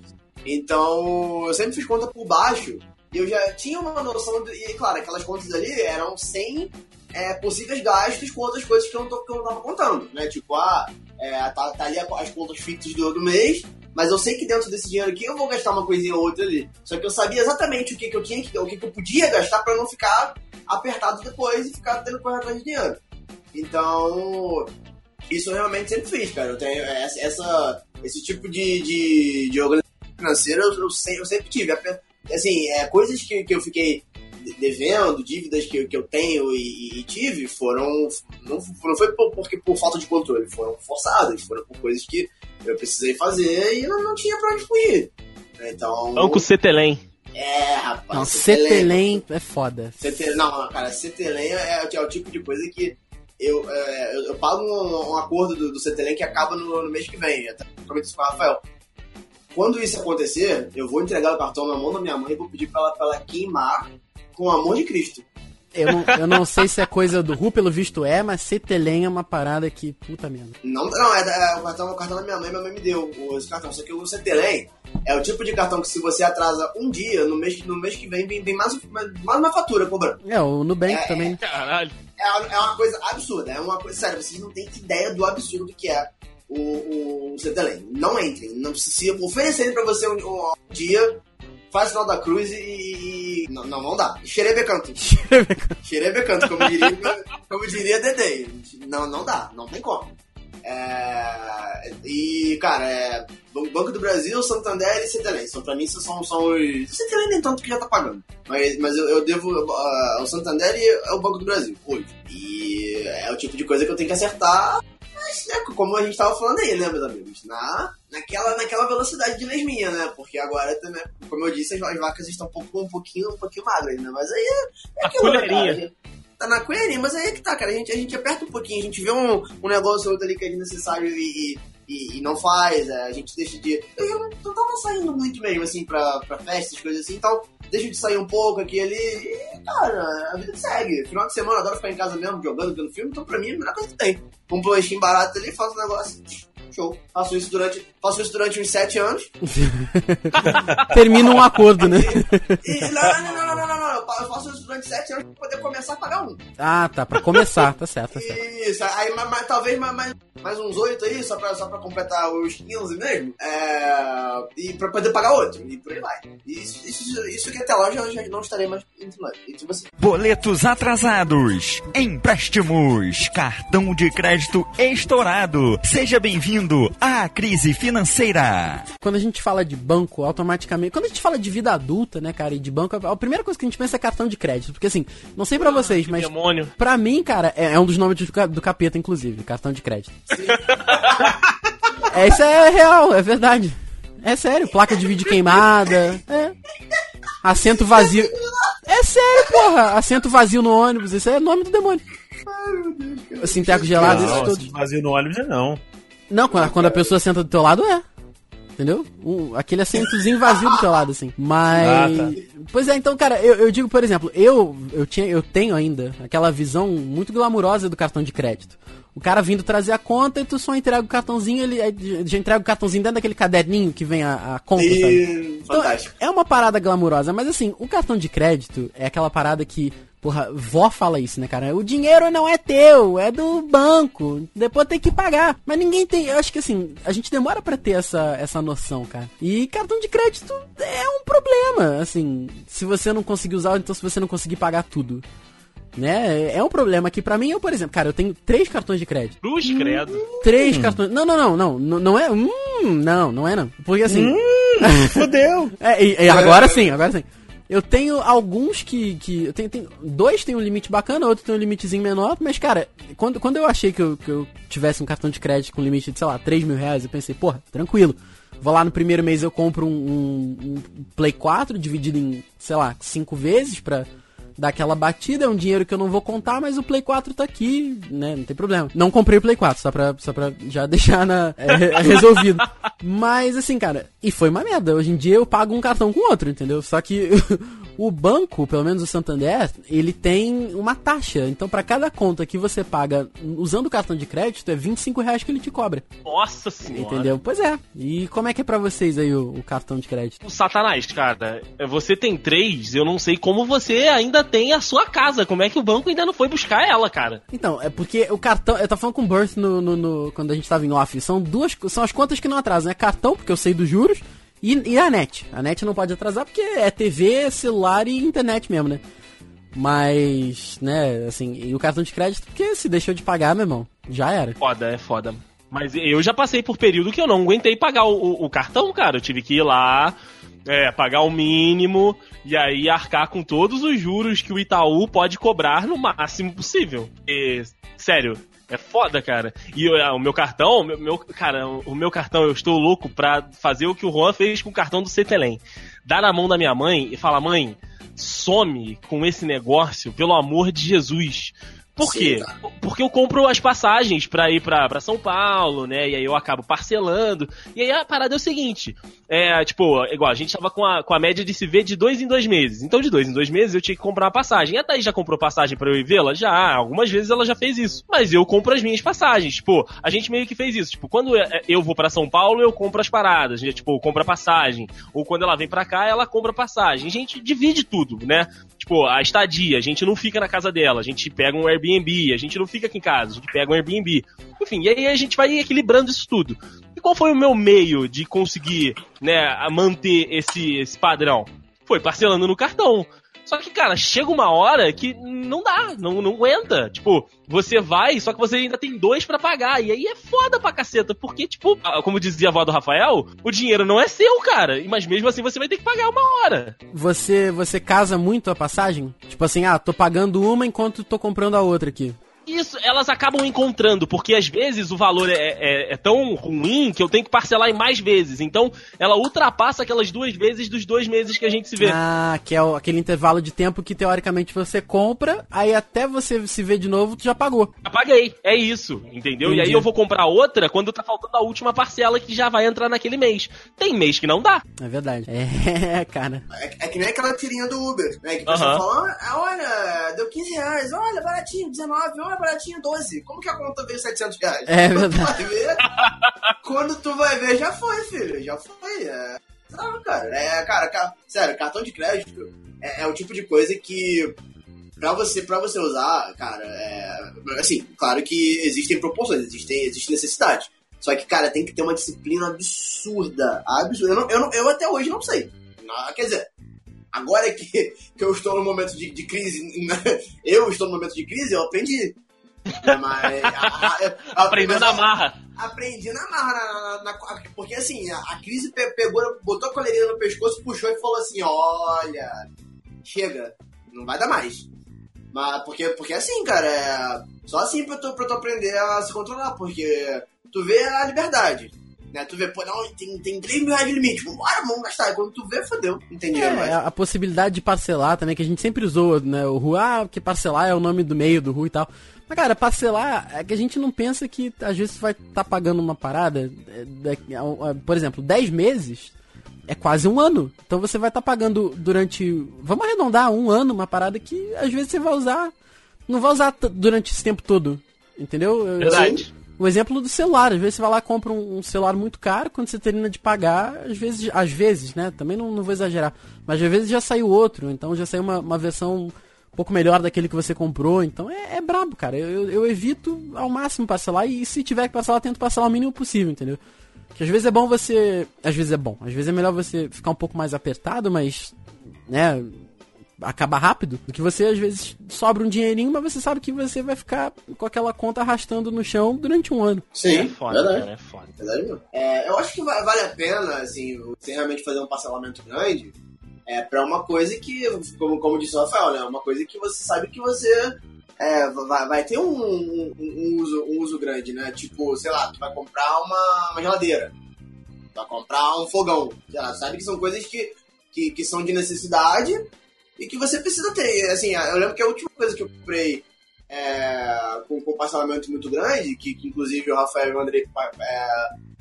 Então, eu sempre fiz conta por baixo e eu já tinha uma noção, de, e claro, aquelas contas ali eram sem é, possíveis gastos com outras coisas que eu não, tô, que eu não tava contando, né? Tipo, ah, é, tá, tá ali as contas fixas do, do mês, mas eu sei que dentro desse dinheiro aqui eu vou gastar uma coisinha ou outra ali. Só que eu sabia exatamente o que, que eu tinha, o que, que eu podia gastar pra não ficar apertado depois e ficar tendo que correr atrás de dinheiro. Então, isso eu realmente sempre fiz, cara. Eu tenho essa, esse tipo de, de, de organização financeira eu, eu, sempre, tive. Assim, é, coisas que, que eu fiquei devendo, dívidas que, eu- que eu tenho e, e tive, foram. Não, não foi por, porque por falta de controle, foram forçadas, foram por coisas que eu precisei fazer e não, não tinha pra onde fugir. Então. Banco Cetelém. É, rapaz. Não, Cetelém- Cetelém é foda. CT, não, cara, CTLEN é, é o tipo de coisa que eu, é, eu, eu pago um, um acordo do, do CTLEN que acaba no, no mês que vem. Eu até prometi isso com o Rafael. Quando isso acontecer, eu vou entregar o cartão na mão da minha mãe e vou pedir pra ela, pra ela queimar com o amor de Cristo. Eu não, eu não sei se é coisa do Ru, pelo visto é, mas Cetelém é uma parada que, puta merda. Não, não é, é o, cartão, o cartão da minha mãe, minha mãe me deu o- esse cartão. Só que o CTLEN é o tipo de cartão que se você atrasa um dia, no mês, no mês que vem, vem, vem mais, mais uma fatura cobrando. É, o Nubank É, também. Caralho. é, é uma coisa absurda. É uma coisa, sério, vocês não têm ideia do absurdo que é o, o CTLEN. Não entrem. Não, se, se oferecerem pra você um, um dia, faz o final da cruz e. e- não, não, não dá. Xerebecanto. Xerebecanto, como diria, como diria Dedê. Não, não dá, não tem como. É, e, cara, é, Banco do Brasil, Santander e Cetelém. São, pra mim, são, são os. Cetelém nem tanto que já tá pagando. Mas, mas eu, eu devo ah, ao Santander e é o Banco do Brasil, hoje. E é o tipo de coisa que eu tenho que acertar. Mas, né, como a gente tava falando aí, né, meus amigos? Na, naquela, naquela velocidade de lesminha, né? Porque agora, também, como eu disse, as, as vacas estão um, pouco, um pouquinho, um pouquinho magras, né? Mas aí é, é aquilo, né, cara? Gente Tá na colherinha, mas aí é que tá, cara. A gente, a gente aperta um pouquinho, a gente vê um, um negócio ou outro ali que é desnecessário e, e, e- e não faz, é, a gente deixa de. Eu não, não tava saindo muito mesmo, assim, pra, pra festas, coisas assim, então deixa de sair um pouco aqui e ali. E, cara, a vida segue. Final de semana adoro ficar em casa mesmo, jogando, vendo filme, então pra mim é a melhor coisa que tem. Um Steam barato ali, faço um negócio. Show. Faço isso durante, faço isso durante uns sete anos. Termina um acordo, né? E não, não, não, não, não, não, não. Eu fa- eu faço isso durante sete anos pra poder começar a pagar um. Ah, tá, pra começar, tá certo, tá certo. Isso, aí mas, mas talvez mais, mais, mais uns oito aí, só pra, só pra completar os 15 mesmo. É, e pra poder pagar outro. E por aí vai. Isso, isso, isso que até lá eu já, já não estarei mais entre nós. Entre você. Boletos atrasados, empréstimos, cartão de crédito estourado. Seja bem-vindo à crise financeira. Quando a gente fala de banco, automaticamente. Quando a gente fala de vida adulta, né, cara, e de banco, a primeira coisa que a gente pensa é cartão de crédito. Porque assim, não sei pra vocês, mas. Demônio. Pra mim, cara, é, é um dos nomes do capeta, inclusive, cartão de crédito. É, isso é real, é verdade. É sério, placa de vídeo queimada, é. Assento vazio. É sério, porra! Assento vazio no ônibus, isso é nome do demônio. Assim, teco gelado, esses Não, todos. esse vazio no ônibus não. Não, quando quando a pessoa senta do teu lado, é. Entendeu? Um- aquele assentozinho vazio do teu lado, assim. Mas. Ah, tá. Pois é, então, cara, eu, eu digo, por exemplo, eu, eu, tinha, eu tenho ainda aquela visão muito glamurosa do cartão de crédito. O cara vindo trazer a conta e tu só entrega o cartãozinho, ele já entrega o cartãozinho dentro daquele caderninho que vem a, a conta? E... Então, Fantástico. é uma parada glamurosa, mas assim, o cartão de crédito é aquela parada que Porra, vó fala isso, né, cara? O dinheiro não é teu, é do banco. Depois tem que pagar. Mas ninguém tem. Eu acho que assim, a gente demora para ter essa, essa noção, cara. E cartão de crédito é um problema. Assim, se você não conseguir usar, então se você não conseguir pagar tudo. Né? É um problema que pra mim, eu, por exemplo, cara, eu tenho três cartões de crédito. Cruz, credo. Três cartões. Não, não, não, não. Não, não é. Hum, não, não é não. Porque assim. Fudeu. É, e- e agora sim, agora sim. Eu tenho alguns que. que eu tenho, tenho- dois tem um limite bacana, outro tem um limitezinho menor, mas, cara, quando, quando eu achei que eu, que eu tivesse um cartão de crédito com limite de, sei lá, 3 mil reais, eu pensei, porra, tranquilo. Vou lá no primeiro mês eu compro um, um- um Play 4 dividido em, sei lá, cinco vezes pra dar aquela batida. É um dinheiro que eu não vou contar, mas o Play 4 tá aqui, né? Não tem problema. Não comprei o Play 4, só pra, só pra já deixar na, é, re- resolvido. Mas assim, cara, e foi uma merda. Hoje em dia eu pago um cartão com outro, entendeu? Só que o banco, pelo menos o Santander, ele tem uma taxa. Então, pra cada conta que você paga usando o cartão de crédito, é 25 reais que ele te cobra. Nossa senhora. Entendeu? Pois é. E como é que é pra vocês aí o, o cartão de crédito? O Satanás, cara, você tem três, eu não sei como você ainda tem a sua casa. Como é que o banco ainda não foi buscar ela, cara? Então, é porque o cartão. Eu tava falando com o Birth no, no- no- quando a gente tava em off. São duas. São as contas que não atrasam. É cartão, porque eu sei dos juros. E, e a net. A net não pode atrasar porque é TV, celular e internet mesmo, né? Mas, né, assim, e o cartão de crédito, porque se deixou de pagar, meu irmão, já era. Foda, é foda. Mas eu já passei por período que eu não aguentei pagar o, o- cartão, cara. Eu tive que ir lá, é, pagar o mínimo e aí arcar com todos os juros que o Itaú pode cobrar no máximo possível. E, sério, é foda, cara. E ah, o meu cartão, meu, meu- cara, o meu cartão, eu estou louco pra fazer o que o Juan fez com o cartão do Cetelém. Dar na mão da minha mãe e falar, mãe, some com esse negócio, pelo amor de Jesus. Por Sim, quê? cara. Porque eu compro as passagens pra ir pra, pra São Paulo, né? E aí eu acabo parcelando. E aí a parada é o seguinte: é, tipo, igual, a gente tava com a, com a média de se ver de dois em dois meses. Então, de dois em dois meses, eu tinha que comprar uma passagem. E a Thaís já comprou passagem pra eu ir vê-la? Já, algumas vezes ela já fez isso. Mas eu compro as minhas passagens. Tipo, a gente meio que fez isso. Tipo, quando é- eu vou pra São Paulo, eu compro as paradas. Gente, tipo, compra passagem. Ou quando ela vem pra cá, ela compra passagem. A gente divide tudo, né? Tipo, a estadia, a gente não fica na casa dela, a gente pega um Airbnb, a gente não fica aqui em casa, a gente pega um Airbnb. Enfim, e aí a gente vai equilibrando isso tudo. E qual foi o meu meio de conseguir, né, manter esse, esse padrão? Foi parcelando no cartão. Só que, cara, chega uma hora que não dá, não, não aguenta. Tipo, você vai, só que você ainda tem dois pra pagar. E aí é foda pra caceta, porque, tipo, como dizia a avó do Rafael, o dinheiro não é seu, cara. Mas mesmo assim você vai ter que pagar uma hora. Você, você casa muito a passagem? Tipo assim, ah, tô pagando uma enquanto tô comprando a outra aqui. Isso, elas acabam encontrando, porque às vezes o valor é, é- é tão ruim que eu tenho que parcelar em mais vezes. Então, ela ultrapassa aquelas duas vezes dos dois meses que a gente se vê. Ah, que é o- aquele intervalo de tempo que teoricamente você compra, aí até você se ver de novo, tu já pagou. Já paguei, é isso, entendeu? E Entendi. aí eu vou comprar outra quando tá faltando a última parcela que já vai entrar naquele mês. Tem mês que não dá. É verdade. É, cara. É, é que nem aquela tirinha do Uber, né? Que o pessoal Aham. fala, "Ah, olha, deu 15 reais, olha, baratinho, 19, olha, baratinho, 12. Como que a conta veio 700 reais? É Quando tu verdade. vai ver, quando tu vai ver, já foi, filho, já foi. É... Não, cara, é, cara, ca- sério, cartão de crédito é, é o tipo de coisa que pra você, pra você usar, cara, é, assim, claro que existem proporções, existem, existe necessidade. Só que, cara, tem que ter uma disciplina absurda. Absurda. Eu, não- eu, não- eu até hoje não sei. Não, quer dizer, agora que, que eu estou no momento de, de crise, eu estou no momento de crise, eu aprendi. Mas. a- a- a- Aprendeu mas na a- marra. Aprendi na marra, na, na- na- porque assim, a, a crise pe- pegou, botou a coleirinha no pescoço, puxou e falou assim: olha, chega, não vai dar mais. Mas porque, porque assim, cara, é só assim pra tu, pra tu aprender a se controlar, porque tu vê a liberdade. Né? Tu vê, pô, não, tem, tem 3 mil reais de limite, vambora, vamos gastar. Quando tu vê, fodeu, entendi. É, mas... a, a possibilidade de parcelar também, que a gente sempre usou, né? O Ru, ah, porque parcelar é o nome do meio do Ru e tal. Mas, cara, parcelar é que a gente não pensa que às vezes vai estar tá pagando uma parada, é, a- a- por exemplo, 10 meses é quase um ano. Então você vai estar pagando durante, vamos arredondar, um ano, uma parada que às vezes você vai usar, não vai usar durante esse tempo todo. Entendeu? Eu- Verdade. o exemplo do celular, às vezes você vai lá e compra um, um celular muito caro, quando você termina de pagar, às vezes, às vezes, né? Também não, não vou exagerar, mas às vezes já saiu outro, então já saiu uma, uma versão um pouco melhor daquele que você comprou. Então é, é brabo, cara. Eu, eu, eu evito ao máximo parcelar e se tiver que parcelar, tento parcelar o mínimo possível, entendeu? Que às vezes é bom você. Às vezes é bom. Às vezes é melhor você ficar um pouco mais apertado, mas. né? Acaba rápido. Do que você, às vezes, sobra um dinheirinho, mas você sabe que você vai ficar com aquela conta arrastando no chão durante um ano. Sim, É foda, verdade. cara, é foda. Verdade mesmo. É, eu acho que va- vale a pena, assim, você realmente fazer um parcelamento grande é, pra uma coisa que, como, como disse o Rafael, né? Uma coisa que você sabe que você é, vai, vai ter um, um- um uso, um uso grande, né? Tipo, sei lá, tu vai comprar uma, uma geladeira, vai comprar um fogão, sei lá, sabe que são coisas que, que, que são de necessidade e que você precisa ter. Assim, eu lembro que a última coisa que eu comprei é, com, com parcelamento muito grande, que, que inclusive o Rafael e o André é,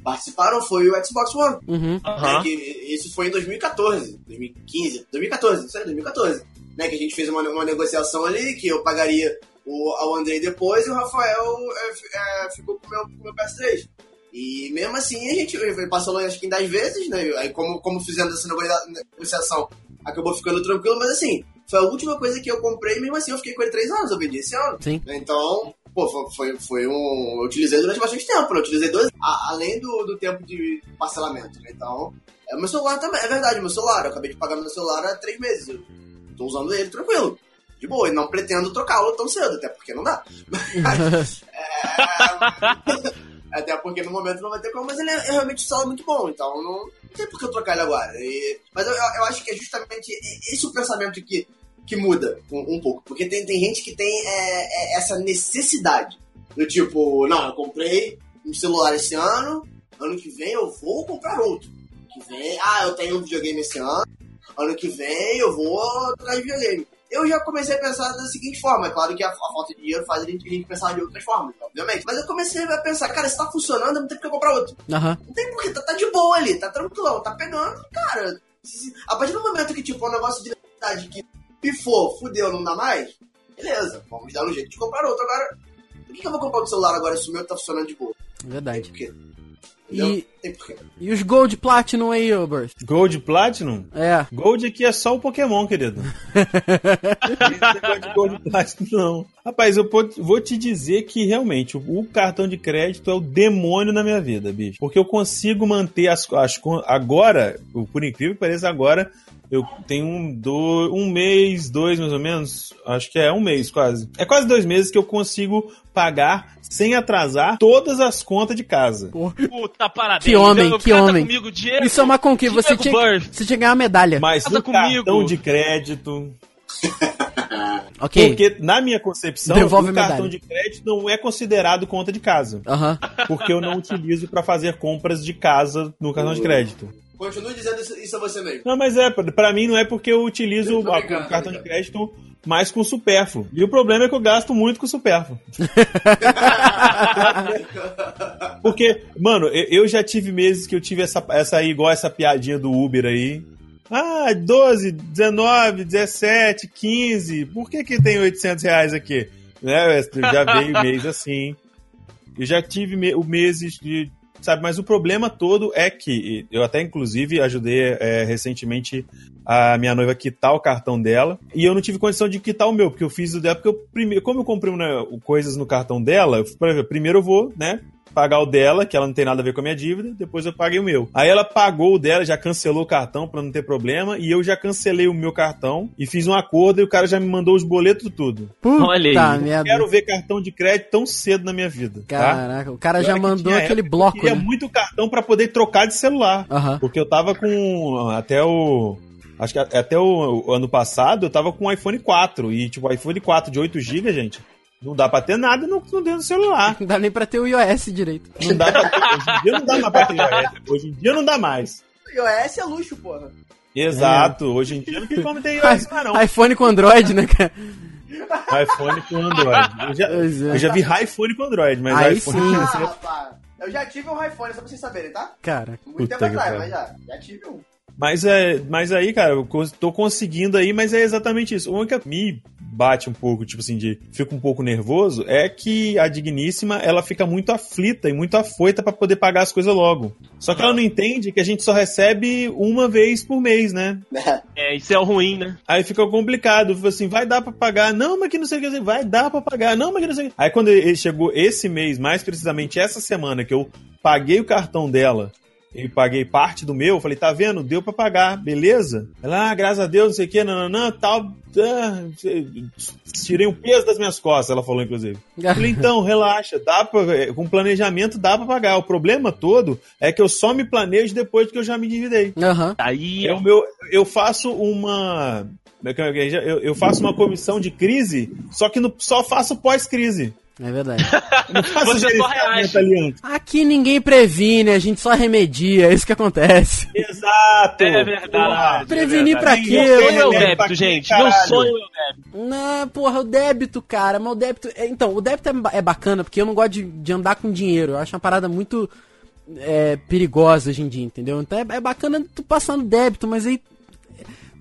participaram, foi o Xbox One. Uhum. É, que isso foi em 2014, 2015, 2014, isso aí, 2014. Né, que a gente fez uma, uma negociação ali, que eu pagaria o, ao Andrei depois e o Rafael é, é, ficou com o meu, com meu PS3. E mesmo assim a gente passou acho que em 10 vezes, né? Aí como, como fizemos essa negocia- negociação, acabou ficando tranquilo, mas assim, foi a última coisa que eu comprei, mesmo assim eu fiquei com ele 3 anos, eu vendi esse ano. Sim. Então, pô, foi, foi, um. Eu utilizei durante bastante tempo, né? Eu utilizei dois, a- além do, do tempo de parcelamento, né? Então, é o meu celular também, é verdade, meu celular. Eu acabei de pagar meu celular há três meses. Eu tô usando ele tranquilo. De boa, e não pretendo trocá-lo tão cedo, até porque não dá. É, até porque no momento não vai ter como, mas ele é, é realmente um celular muito bom, então não, não tem por que eu trocar ele agora. E- mas eu, eu, eu acho que é justamente esse o pensamento que, que muda um, um pouco. Porque tem, tem gente que tem é, é, essa necessidade. Do tipo, não, eu comprei um celular esse ano, ano que vem eu vou comprar outro. Ano que vem, ah, eu tenho um videogame esse ano, ano que vem eu vou trocar de videogame. Eu já comecei a pensar da seguinte forma, é claro que a, a falta de dinheiro faz a gente, a gente pensar de outras formas, obviamente. Mas eu comecei a pensar, cara, se tá funcionando, não tem porque comprar outro. Aham. Não tem porquê, tá, tá de boa ali, tá tranquilão, tá pegando, cara. A partir do momento que, tipo, é um negócio de necessidade que pifou, fudeu, não dá mais, beleza, vamos dar um jeito de comprar outro. Agora, por que, que eu vou comprar outro celular agora se o meu tá funcionando de boa? Verdade. porquê. Entendeu? E, Tem porquê. e os Gold Platinum aí, ô? Gold Platinum? É. Gold aqui é só o Pokémon, querido. De Gold Platinum, não. Rapaz, eu vou te dizer que realmente o, cartão de crédito é o demônio na minha vida, bicho. Porque eu consigo manter as, as con- agora, por incrível que pareça, agora eu tenho um, do, um mês, dois mais ou menos, acho que é um mês quase. É quase dois meses que eu consigo pagar sem atrasar todas as contas de casa. Puta, parabéns. Que homem, que homem. comigo, Diego. Isso é uma conquista. Você tinha, você tinha que ganhar uma medalha. Mas Casa no comigo. cartão de crédito, Ok. Porque, na minha concepção, Devolve o cartão de crédito não é considerado conta de casa. Porque eu não utilizo para fazer compras de casa no cartão de crédito. Continue dizendo isso, a você mesmo. Não, mas é, pra mim não é porque eu utilizo Eu o cartão de crédito mais com supérfluo. E o problema é que eu gasto muito com supérfluo. Porque, mano, eu, já tive meses que eu tive essa, essa aí, igual essa piadinha do Uber aí. Ah, 12, 19, 17, 15. Por que que tem 800 reais aqui? Né? Já veio mês assim. Eu já tive me- o meses de. Sabe, mas o problema todo é que eu até inclusive ajudei é, recentemente a minha noiva a quitar o cartão dela e eu não tive condição de quitar o meu, porque eu fiz o dela, porque eu, primeiro, como eu comprei né, coisas no cartão dela, eu, primeiro eu vou, né, pagar o dela, que ela não tem nada a ver com a minha dívida, depois eu paguei o meu. Aí ela pagou o dela, já cancelou o cartão pra não ter problema, e eu já cancelei o meu cartão e fiz um acordo e o cara já me mandou os boletos tudo. Puta Olha aí. merda. Quero ver cartão de crédito tão cedo na minha vida, tá? Caraca, o cara já mandou aquele que eu bloco, queria né? muito cartão pra poder trocar de celular. Aham. Porque eu tava com até o. Acho que até o, o ano passado eu tava com um iPhone 4. E, tipo, iPhone 4 de 8 GB, gente, não dá pra ter nada no, no dentro do celular. Não dá nem pra ter o iOS direito. Não dá pra ter. Hoje em dia não dá mais pra ter iOS. Hoje em dia não dá mais. iOS é luxo, porra. Exato. Hoje em dia não tem como ter iOS não. iPhone com Android, né, cara? iPhone com Android. Eu já, é. eu já vi iPhone com Android, mas Aí iPhone. sim. Ah, rapaz. Eu já tive um iPhone, só pra vocês saberem, tá? Cara, Muito tempo atrás, mas já. Já tive um. Mas, é, mas aí, cara, eu tô conseguindo aí, mas é exatamente isso. Uma que me bate um pouco, tipo assim, de fico um pouco nervoso, é que a digníssima, ela fica muito aflita e muito afoita pra poder pagar as coisas logo. Só que ela não entende que a gente só recebe uma vez por mês, né? É, isso é o ruim, né? Aí fica complicado, Fica assim, vai dar pra pagar, não, mas que não sei o que, assim, vai dar pra pagar, não, mas que não sei o que. Aí quando ele chegou esse mês, mais precisamente essa semana, que eu paguei o cartão dela e paguei parte do meu, eu falei, tá vendo, deu pra pagar, beleza? Ela, ah, graças a Deus, não sei o que, não, não, não, tal, ah, tirei um peso das minhas costas, ela falou, inclusive. Eu falei, então, relaxa, dá pra, com planejamento dá pra pagar. O problema todo é que eu só me planejo depois que eu já me endividei. Aham. Aí, É o meu, eu faço uma. É é? Eu, eu faço uma comissão de crise, só que no- só faço pós-crise. É verdade. Eu Não faço Você só reage. Aqui ninguém previne, a gente só remedia, é isso que acontece. Exato! É verdade. Prevenir é pra verdade. quê? Meu sonho é o Remédio pra débito, quê, gente. caralho? Meu sonho é o débito. Não, porra, o débito, cara, mas o débito. é, Então, o débito é, é bacana porque eu não gosto de, de andar com dinheiro. Eu acho uma parada muito é, perigosa hoje em dia, entendeu? Então é, é bacana tu passar no débito, mas aí.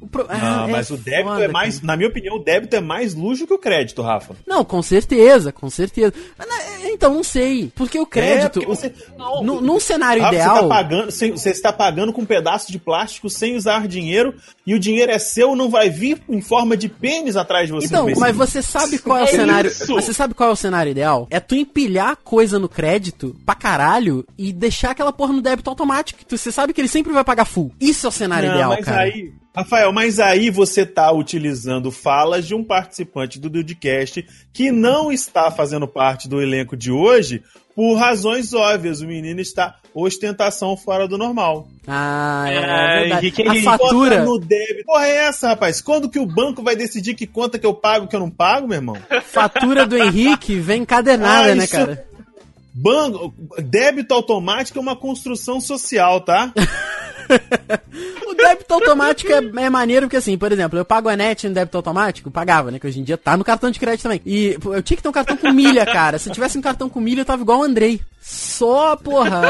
Pro- Não, ah, é mas o débito foda, é mais, cara. na minha opinião, o débito é mais luxo que o crédito, Rafa. Não, com certeza, com certeza. Mas, né, então, não sei. Porque o crédito. É, porque você- o- nu- num cenário Rafa, ideal. Você, tá pagando, sem- você está pagando com um pedaço de plástico sem usar dinheiro e o dinheiro é seu, não vai vir em forma de pênis atrás de você. Então, mas você sabe qual é o É cenário. isso. Você sabe qual é o cenário ideal? É tu empilhar coisa no crédito pra caralho e deixar aquela porra no débito automático. Tu- Você sabe que ele sempre vai pagar full. Isso é o cenário Não, ideal, mas cara. aí, Rafael, mas aí você tá utilizando falas de um participante do Dudcast que não está fazendo parte do elenco de hoje por razões óbvias. O menino está ostentação fora do normal. Ah, é, É, verdade. Henrique, A Henrique, fatura. No débito. Porra, é essa, rapaz? Quando que o banco vai decidir que conta que eu pago que eu não pago, meu irmão? Fatura do Henrique vem encadenada, Ah, né, isso- cara? Banco, débito automático é uma construção social, tá? Débito automático é, é maneiro porque, assim, por exemplo, eu pago a net no débito automático, pagava, né? Que hoje em dia tá no cartão de crédito também. E pô, eu tinha que ter um cartão com milha, cara. Se eu tivesse um cartão com milha, eu tava igual o Andrei. Só, porra.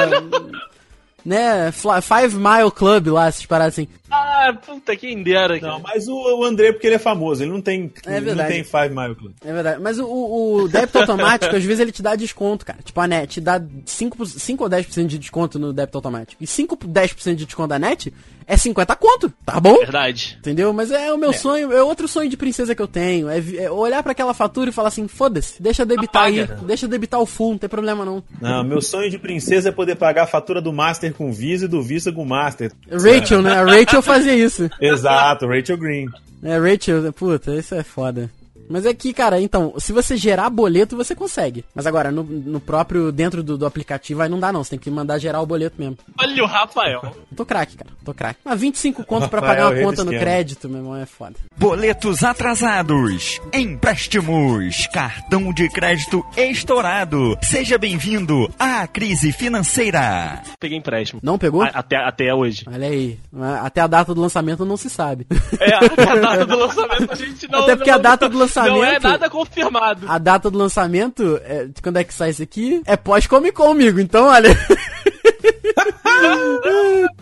né? Five Mile Club lá, essas paradas assim. Ah, puta, quem dera. cara. Não, mas o, o André, porque ele é famoso, ele não tem, É não verdade. tem Five Mile Club. É verdade. Mas o, o débito automático, às vezes, ele te dá desconto, cara. Tipo, a net te dá 5, 5 ou 10% de desconto no débito automático. E 5, 10% de desconto da net é 50 conto, tá bom? Verdade. Entendeu? Mas é o meu sonho, é outro sonho de princesa que eu tenho. É, é olhar pra aquela fatura e falar assim, foda-se, deixa debitar aí, Apaga. deixa debitar o full, não tem problema não. Não, meu sonho de princesa é poder pagar a fatura do Master com Visa e do Visa com Master. Rachel, né? A Rachel fazia isso. Exato, Rachel Green. É, Rachel, puta, isso é foda. Mas é que, cara, então, se você gerar boleto, você consegue. Mas agora, no, no próprio, dentro do, do aplicativo, aí não dá não. Você tem que mandar gerar o boleto mesmo. Olha o Rafael. Eu tô craque, cara. Tô craque. Mas 25 conto pra Rafael, pagar uma conta no crédito, meu irmão, é foda. Boletos atrasados, empréstimos, cartão de crédito estourado. Seja bem-vindo à crise financeira. Peguei empréstimo. Não pegou? A- Até, até hoje. Olha aí. Até a data do lançamento não se sabe. É, até a data do lançamento a gente não. Até porque não- a data do lançamento- Não é nada confirmado. A data do lançamento, é, de quando é que sai isso aqui? É pós-Comic Con, amigo. Então, olha.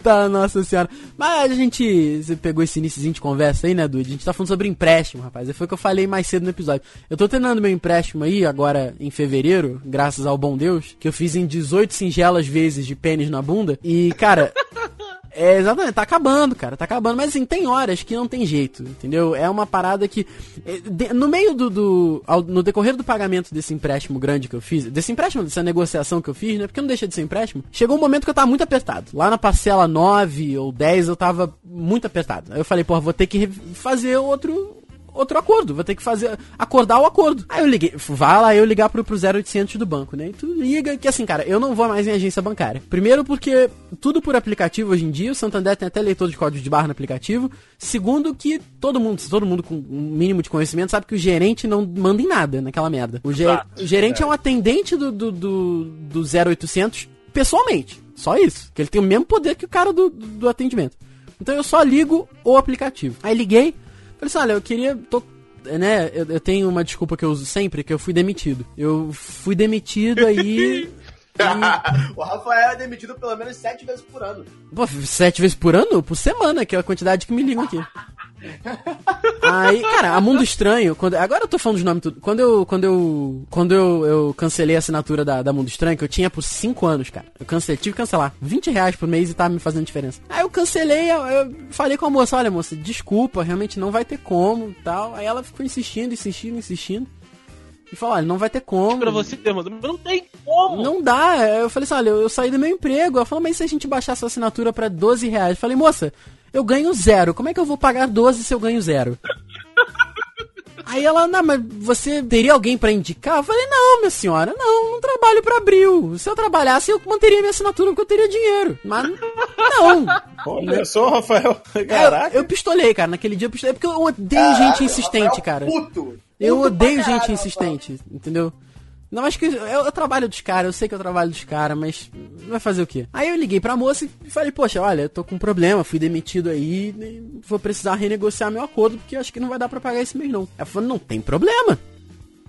tá, nossa senhora. Mas a gente. Você pegou esse iníciozinho de conversa aí, né, Dude? A gente tá falando sobre empréstimo, rapaz. Foi o que eu falei mais cedo no episódio. Eu tô terminando meu empréstimo aí, agora em fevereiro, graças ao bom Deus, que eu fiz em 18 singelas vezes de pênis na bunda. E, cara. É, exatamente, tá acabando, cara, tá acabando. Mas assim, tem horas que não tem jeito, entendeu? É uma parada que. é, no meio do. do- ao- no decorrer do pagamento desse empréstimo grande que eu fiz, desse empréstimo, dessa negociação que eu fiz, né? Porque não deixa de ser empréstimo, chegou um momento que eu tava muito apertado. Lá na parcela 9 ou 10 eu tava muito apertado. Aí eu falei, porra, vou ter que fazer outro outro acordo, vou ter que fazer, acordar o acordo. Aí eu liguei, vai lá eu ligar pro, pro 0800 do banco, né? E tu liga que assim, cara, eu não vou mais em agência bancária. Primeiro porque tudo por aplicativo hoje em dia, o Santander tem até leitor de código de barra no aplicativo. Segundo que todo mundo, todo mundo com um mínimo de conhecimento sabe que o gerente não manda em nada naquela merda. O, ge- o gerente é um atendente do, do, do, do 0800 pessoalmente. Só isso. Que ele tem o mesmo poder que o cara do, do, do atendimento. Então eu só ligo o aplicativo. Aí liguei, falei assim, olha, eu queria. Tô, né, eu, eu tenho uma desculpa que eu uso sempre, que eu fui demitido. Eu fui demitido aí. o Rafael é demitido pelo menos sete vezes por ano. Pô, sete vezes por ano? Por semana, que é a quantidade que me ligam aqui. Aí, cara, a Mundo Estranho, quando, agora eu tô falando os nomes tudo. Quando eu, quando eu, quando eu, eu cancelei a assinatura da, da Mundo Estranho, que eu tinha por 5 anos, cara. Eu cancelei, tive que cancelar. 20 reais por mês e tava me fazendo diferença. Aí eu cancelei, eu, eu falei com a moça, olha moça, desculpa, realmente não vai ter como tal. Aí ela ficou insistindo, insistindo, insistindo. E falou, olha, não vai ter como. Pra você, mano, não tem como. Não dá. Eu falei assim, olha, eu saí do meu emprego. Ela falou, mas se a gente baixar sua assinatura pra 12 reais? Eu falei, moça, eu ganho zero. Como é que eu vou pagar 12 se eu ganho zero? Aí ela, não, mas você teria alguém pra indicar? Eu falei, não, minha senhora, não, não trabalho pra Abril. Se eu trabalhasse, eu manteria minha assinatura porque eu teria dinheiro. Mas não. Só, Rafael. É, Caraca. eu, eu pistolei, cara, naquele dia eu pistolei, porque eu odeio gente insistente, cara. Puto. Eu odeio caralho, gente insistente, entendeu? Não, acho que eu, eu trabalho dos caras, eu sei que eu trabalho dos caras, mas vai fazer o quê? Aí eu liguei pra moça e falei, poxa, olha, eu tô com um problema, fui demitido aí, vou precisar renegociar meu acordo, porque eu acho que não vai dar pra pagar esse mês não. Ela falou, não tem problema.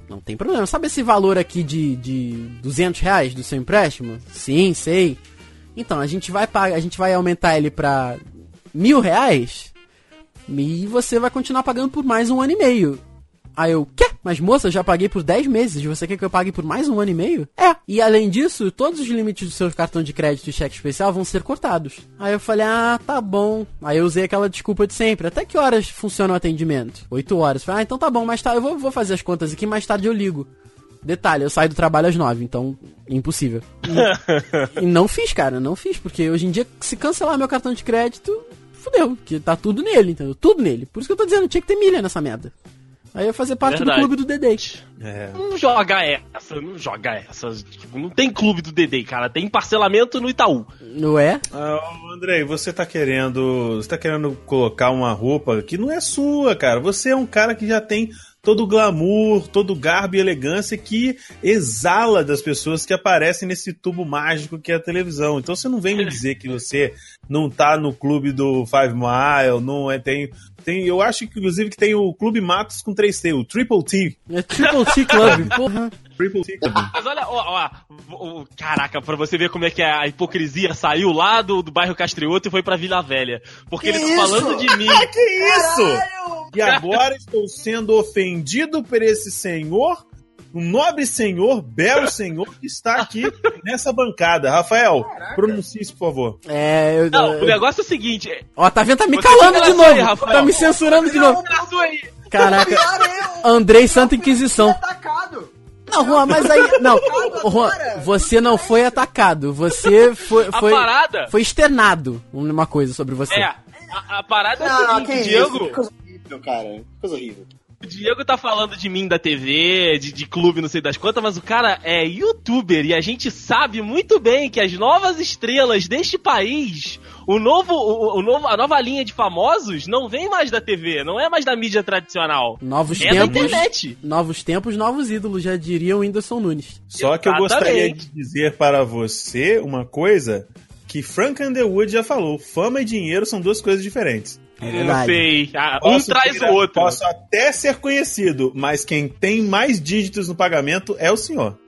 Não tem problema. Sabe esse valor aqui de, de 200 reais do seu empréstimo? Sim, sei. Então, a gente vai pagar, a gente vai aumentar ele pra mil reais e você vai continuar pagando por mais um ano e meio. Aí eu, quê? Mas moça, já paguei por 10 meses. Você quer que eu pague por mais um ano e meio? É. E além disso, todos os limites do seu cartão de crédito e cheque especial vão ser cortados. Aí eu falei, ah, tá bom. Aí eu usei aquela desculpa de sempre. Até que horas funciona o atendimento? 8 horas. Falei, ah, então tá bom, mais tarde eu vou, vou fazer as contas aqui, mais tarde eu ligo. Detalhe, eu saio do trabalho às 9, então impossível. E, e não fiz, cara, não fiz, porque hoje em dia, se cancelar meu cartão de crédito, fudeu, que tá tudo nele, entendeu? Tudo nele. Por isso que eu tô dizendo, tinha que ter milha nessa merda. Aí eu ia fazer parte Verdade. do clube do Dedê. É. Não joga essa, não joga essa. Tipo, não tem clube do Dedê, cara. Tem parcelamento no Itaú. Não é? Ah, ô, Andrei, você tá querendo. Você tá querendo colocar uma roupa que não é sua, cara. Você é um cara que já tem todo o glamour, todo o garbo e elegância que exala das pessoas que aparecem nesse tubo mágico que é a televisão. Então você não vem me dizer que você não tá no clube do Five Mile, não é tem tem, eu acho que inclusive que tem o Clube Matos com 3T, o Triple T. É Triple T Club, porra. Triple T. Club. Mas olha, ó, ó, ó, caraca, pra você ver como é que a hipocrisia saiu lá do, do bairro Castrioto e foi pra Vila Velha. Porque Que ele tá isso? falando de mim. Ah, que isso? Caralho! E agora estou sendo ofendido por esse senhor, um nobre senhor, belo senhor, que está aqui nessa bancada. Rafael, pronuncie isso, por favor. É, eu, Não, o eu- negócio é o seguinte. é- Ó, tá vendo? Tá me calando de aí, novo. Rafael. Tá me censurando de novo. Aí. Caraca. Eu! Andrei Santa Inquisição. Atacado! Não, Juan, mas aí. Não, Juan, você não foi atacado. Você foi. A Foi, parada foi externado uma coisa sobre você. é. A, a parada é Não, o não, seguinte, Diego. Que coisa horrível, cara. Que coisa horrível. O Diego tá falando de mim da TV, de, de clube, não sei das quantas, mas o cara é youtuber e a gente sabe muito bem que as novas estrelas deste país, o novo, o, o novo, a nova linha de famosos não vem mais da TV, não é mais da mídia tradicional. Novos É da tempos. internet. Novos tempos, novos ídolos, já diria o Whindersson Nunes. Só que eu Exatamente. gostaria de dizer para você uma coisa que Frank Underwood já falou: fama e dinheiro são duas coisas diferentes. É Não verdade. sei. Ah, um Posso traz o outro. Posso até ser conhecido, mas quem tem mais dígitos no pagamento é o senhor.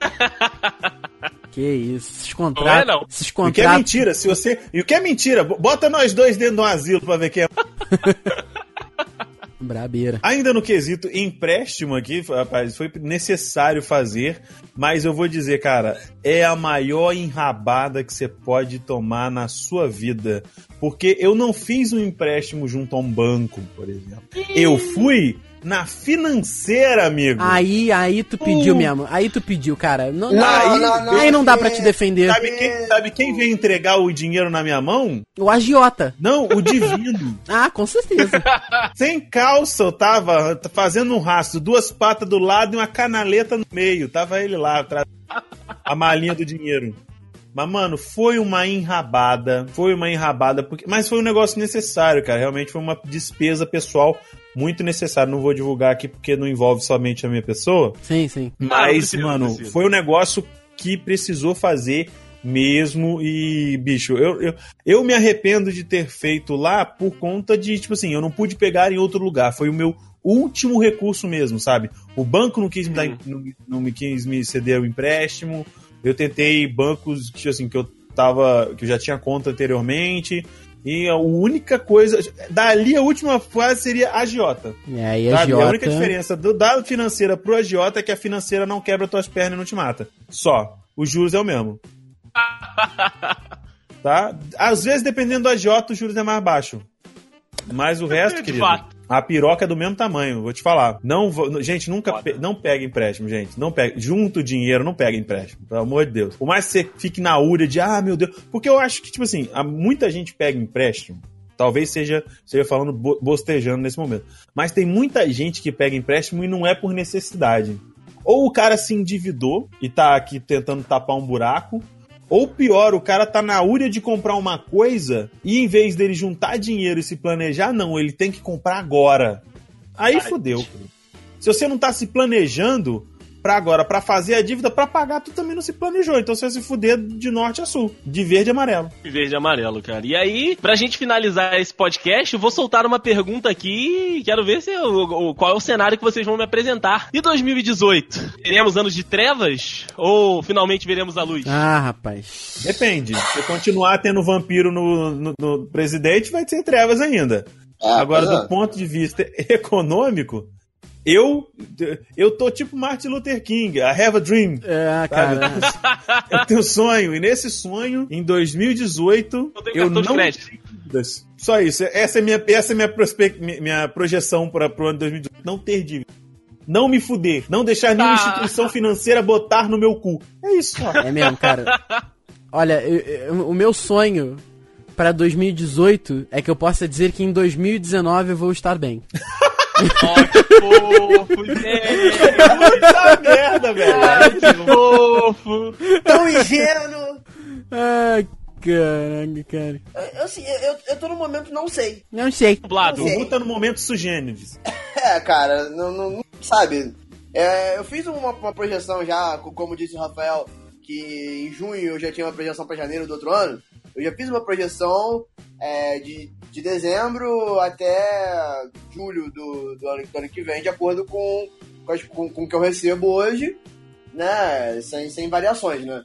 Que isso. Esses Não é, contratos. não. Esses E o que é contratos. mentira, se você. E o que é mentira, bota nós dois dentro de um asilo pra ver quem é. Brabeira. Ainda no quesito empréstimo aqui, rapaz, foi necessário fazer, mas eu vou dizer, cara, é a maior enrabada que você pode tomar na sua vida. Porque eu não fiz um empréstimo junto a um banco, por exemplo. Eu fui na financeira, amigo. Aí, aí tu pediu Uh. mesmo. Aí tu pediu, cara. Não, Não, aí, não, não, aí não dá pra te defender. Sabe quem, sabe quem veio entregar o dinheiro na minha mão? O agiota. Não, o divino. Ah, com certeza. Sem calça, eu tava fazendo um rastro, duas patas do lado e uma canaleta no meio. Tava ele lá atrás. A malinha do dinheiro. Mas, mano, foi uma enrabada. Foi uma enrabada. Porque... Mas foi um negócio necessário, cara. Realmente foi uma despesa pessoal muito necessária. Não vou divulgar aqui porque não envolve somente a minha pessoa. sim, sim. não Mas, precisa, mano, foi um negócio que precisou fazer mesmo. E, bicho, eu, eu, eu me arrependo de ter feito lá por conta de, tipo assim, eu não pude pegar em outro lugar. Foi o meu último recurso mesmo, sabe? O banco não quis me, dar, Uhum. não, não me quis me ceder o empréstimo. Eu tentei bancos que, assim, que eu tava. que eu já tinha conta anteriormente. E a única coisa. Dali a última fase seria a agiota. É, aí a Sabe? A única diferença do, da financeira pro agiota é que a financeira não quebra tuas pernas e não te mata. Só. Os juros é o mesmo. tá? Às vezes, dependendo do agiota, os juros é mais baixo. Mas o resto, De querido, fato. A piroca é do mesmo tamanho, vou te falar. Não, gente, nunca pe- não pega empréstimo, gente. Não pega, junto o dinheiro, não pega empréstimo, pelo amor de Deus. Por mais que você fique na úria de, ah, meu Deus, porque eu acho que tipo assim, muita gente pega empréstimo. Talvez seja, seja falando bo- bostejando nesse momento. Mas tem muita gente que pega empréstimo e não é por necessidade. Ou o cara se endividou e tá aqui tentando tapar um buraco, ou pior, o cara tá na úria de comprar uma coisa e em vez dele juntar dinheiro e se planejar, não, ele tem que comprar agora. Aí fodeu. Se você não tá se planejando pra agora, pra fazer a dívida, pra pagar, tu também não se planejou. Então você vai se fuder de norte a sul, de verde e amarelo. Verde e amarelo, cara. E aí, pra gente finalizar esse podcast, eu vou soltar uma pergunta aqui e quero ver se o, o- qual é o cenário que vocês vão me apresentar. E 2018? Teremos anos de trevas? Ou finalmente veremos a luz? Ah, rapaz. Depende. Se continuar tendo vampiro no, no- no presidente, vai ser trevas ainda. É, Agora, é. do ponto de vista econômico, eu eu tô tipo Martin Luther King, I have a dream. É, cara. Eu tenho um sonho, e nesse sonho, em 2018, Eu tenho eu não dívidas. Só isso. Essa é minha, essa é minha, minha- projeção para o ano 2018. Não ter dívida. Não me fuder. Não deixar nenhuma Tá. instituição financeira botar no meu cu. É isso, só. É mesmo, cara. Olha, eu- eu- o meu sonho pra 2018 é que eu possa dizer que em 2019 eu vou estar bem. Ó, que fofo, gente. Puta merda, velho. Ai, que fofo. Tão ingênuo. Ai, caraca, cara. Eu, assim, eu, eu tô no momento não sei. Não sei. Dublado. O Ru tá no momento sugênides. É, cara, não, não- não- sabe? É, eu fiz uma, uma projeção já, co- como disse o Rafael, que em junho eu já tinha uma projeção pra janeiro do outro ano. Eu já fiz uma projeção é, de, de dezembro até julho do, do, ano, do ano que vem, de acordo com, com, com, o que eu recebo hoje, né? Sem, sem variações, né?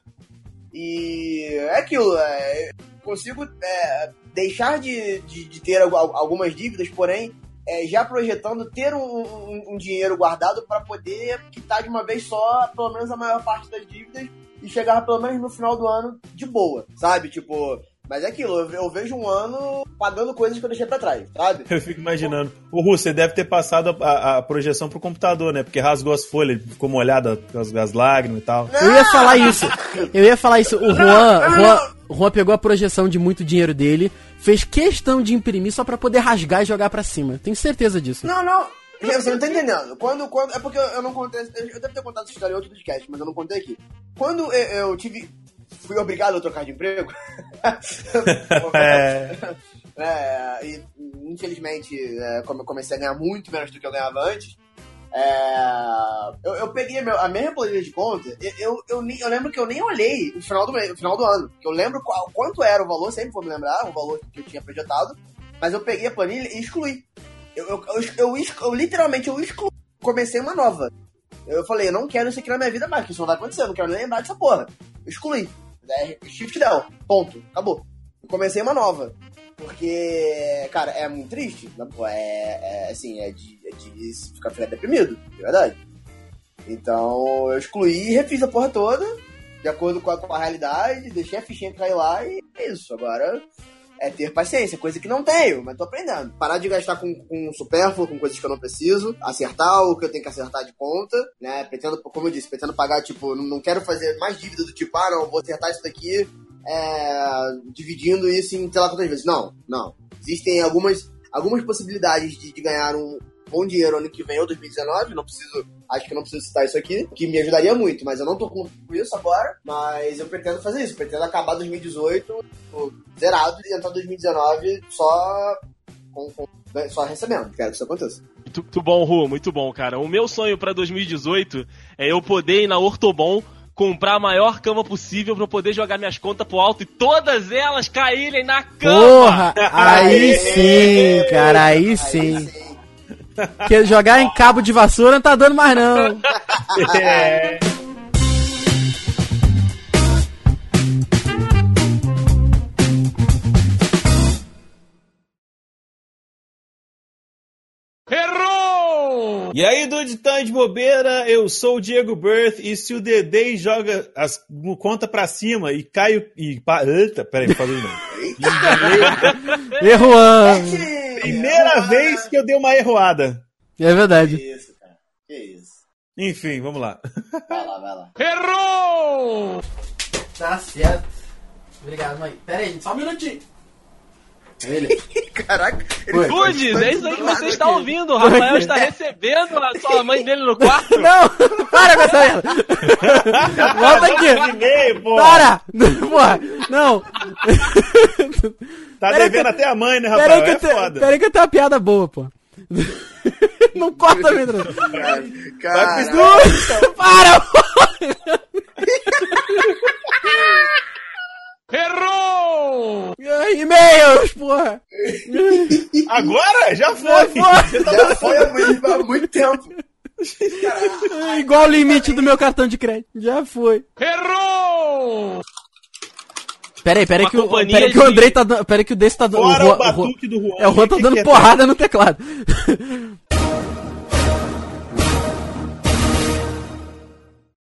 E é aquilo, é, consigo é, deixar de, de, de ter al- algumas dívidas, porém é, já projetando ter um, um- um dinheiro guardado para poder quitar de uma vez só, pelo menos a maior parte das dívidas e chegar pelo menos no final do ano de boa, sabe? Tipo, mas é aquilo, eu, ve- eu vejo um ano pagando coisas que eu deixei pra trás, sabe? Eu fico imaginando. O Ru, você deve ter passado a, a- a projeção pro computador, né? Porque rasgou as folhas, ficou molhada as, as lágrimas e tal. Eu ia falar isso. Eu ia falar isso. O Juan, Juan, o Juan pegou a projeção de muito dinheiro dele, fez questão de imprimir só pra poder rasgar e jogar pra cima. Tenho certeza disso. Não, não. Gente, Você não tá entendendo. Quando, quando, é porque eu, não contei. Eu, eu devo ter contado essa história em outro podcast, mas eu não contei aqui. Quando eu, eu tive. Fui obrigado a trocar de emprego. É. É, e infelizmente, é, como eu comecei a ganhar muito menos do que eu ganhava antes, é, eu, eu peguei a, meu- a minha planilha de conta, eu, eu, eu, lembro que eu nem olhei no final do, no final do ano. Eu lembro qual- quanto era o valor, sempre vou me lembrar, o valor que eu tinha projetado, mas eu peguei a planilha e excluí. Eu, eu, eu, eu, eu literalmente eu excluí, comecei uma nova. Eu falei, eu não quero isso aqui na minha vida mais, que isso não vai acontecer, eu não quero nem lembrar dessa porra. Eu excluí. É, shift down, ponto, acabou. Eu comecei uma nova. Porque, cara, é muito triste. Pô, É, é, assim, é de, é de ficar, ficar deprimido, de verdade. Então eu excluí e refiz a porra toda, de acordo com a, com a realidade, deixei a fichinha cair lá e é isso. Agora é ter paciência, coisa que não tenho, mas tô aprendendo. Parar de gastar com, com supérfluo, com coisas que eu não preciso, acertar o que eu tenho que acertar de conta, né? Pretendo, como eu disse, pretendo pagar, tipo, não, quero fazer mais dívida do tipo, ah, não, vou acertar isso daqui, é, dividindo isso em sei lá quantas vezes. Não, não. Existem algumas, algumas possibilidades de, de ganhar um bom dinheiro ano que vem ou 2019, não preciso, acho que não preciso citar isso aqui, que me ajudaria muito, mas eu não tô com isso agora, mas eu pretendo fazer isso, pretendo acabar 2018 tipo, zerado e entrar 2019 só com, com- só recebendo, quero que isso aconteça. Muito, muito bom, Ru, muito bom, cara. O meu sonho pra 2018 é eu poder ir na Ortobon comprar a maior cama possível pra eu poder jogar minhas contas pro alto e todas elas caírem na cama. Porra! Aí sim, cara, aí sim. Porque jogar em cabo de vassoura não tá dando mais, não. É. E aí, do tá de Bobeira, eu sou o Diego Berth, e se o Dedê joga as conta pra cima e cai e. Eita, peraí, falei não. Erro! Primeira vez que eu dei uma erroada. É verdade. Que isso, cara. Que isso. Enfim, vamos lá. Vai lá, vai lá. Errou! Tá certo. Obrigado, mãe. Pera aí, só um minutinho. Beleza. Caraca. ele Dudes, é isso aí que você está aqui. ouvindo. O Rafael está recebendo a sua mãe dele no quarto. Não, para com essa merda. Volta aqui. Pô. Para. Porra, não. Tá Pera devendo que- até a mãe, né, Rafael? aí que, É eu te- foda. pera que eu tenho uma piada boa, pô. Não corta a minha entrada. Cara, Para, pô. Errou! Ai, E-mails, porra. Agora? Já foi. Já foi. já foi há muito, há muito tempo. É Igual o limite do meu cartão de crédito. Já foi. Errou! Pera aí, pera aí Uma que, o, companhia pera aí que o Andrei tá dando. Pera aí que o desse tá dando. O batuque do Juan. É, o Juan tá dando é? porrada no teclado.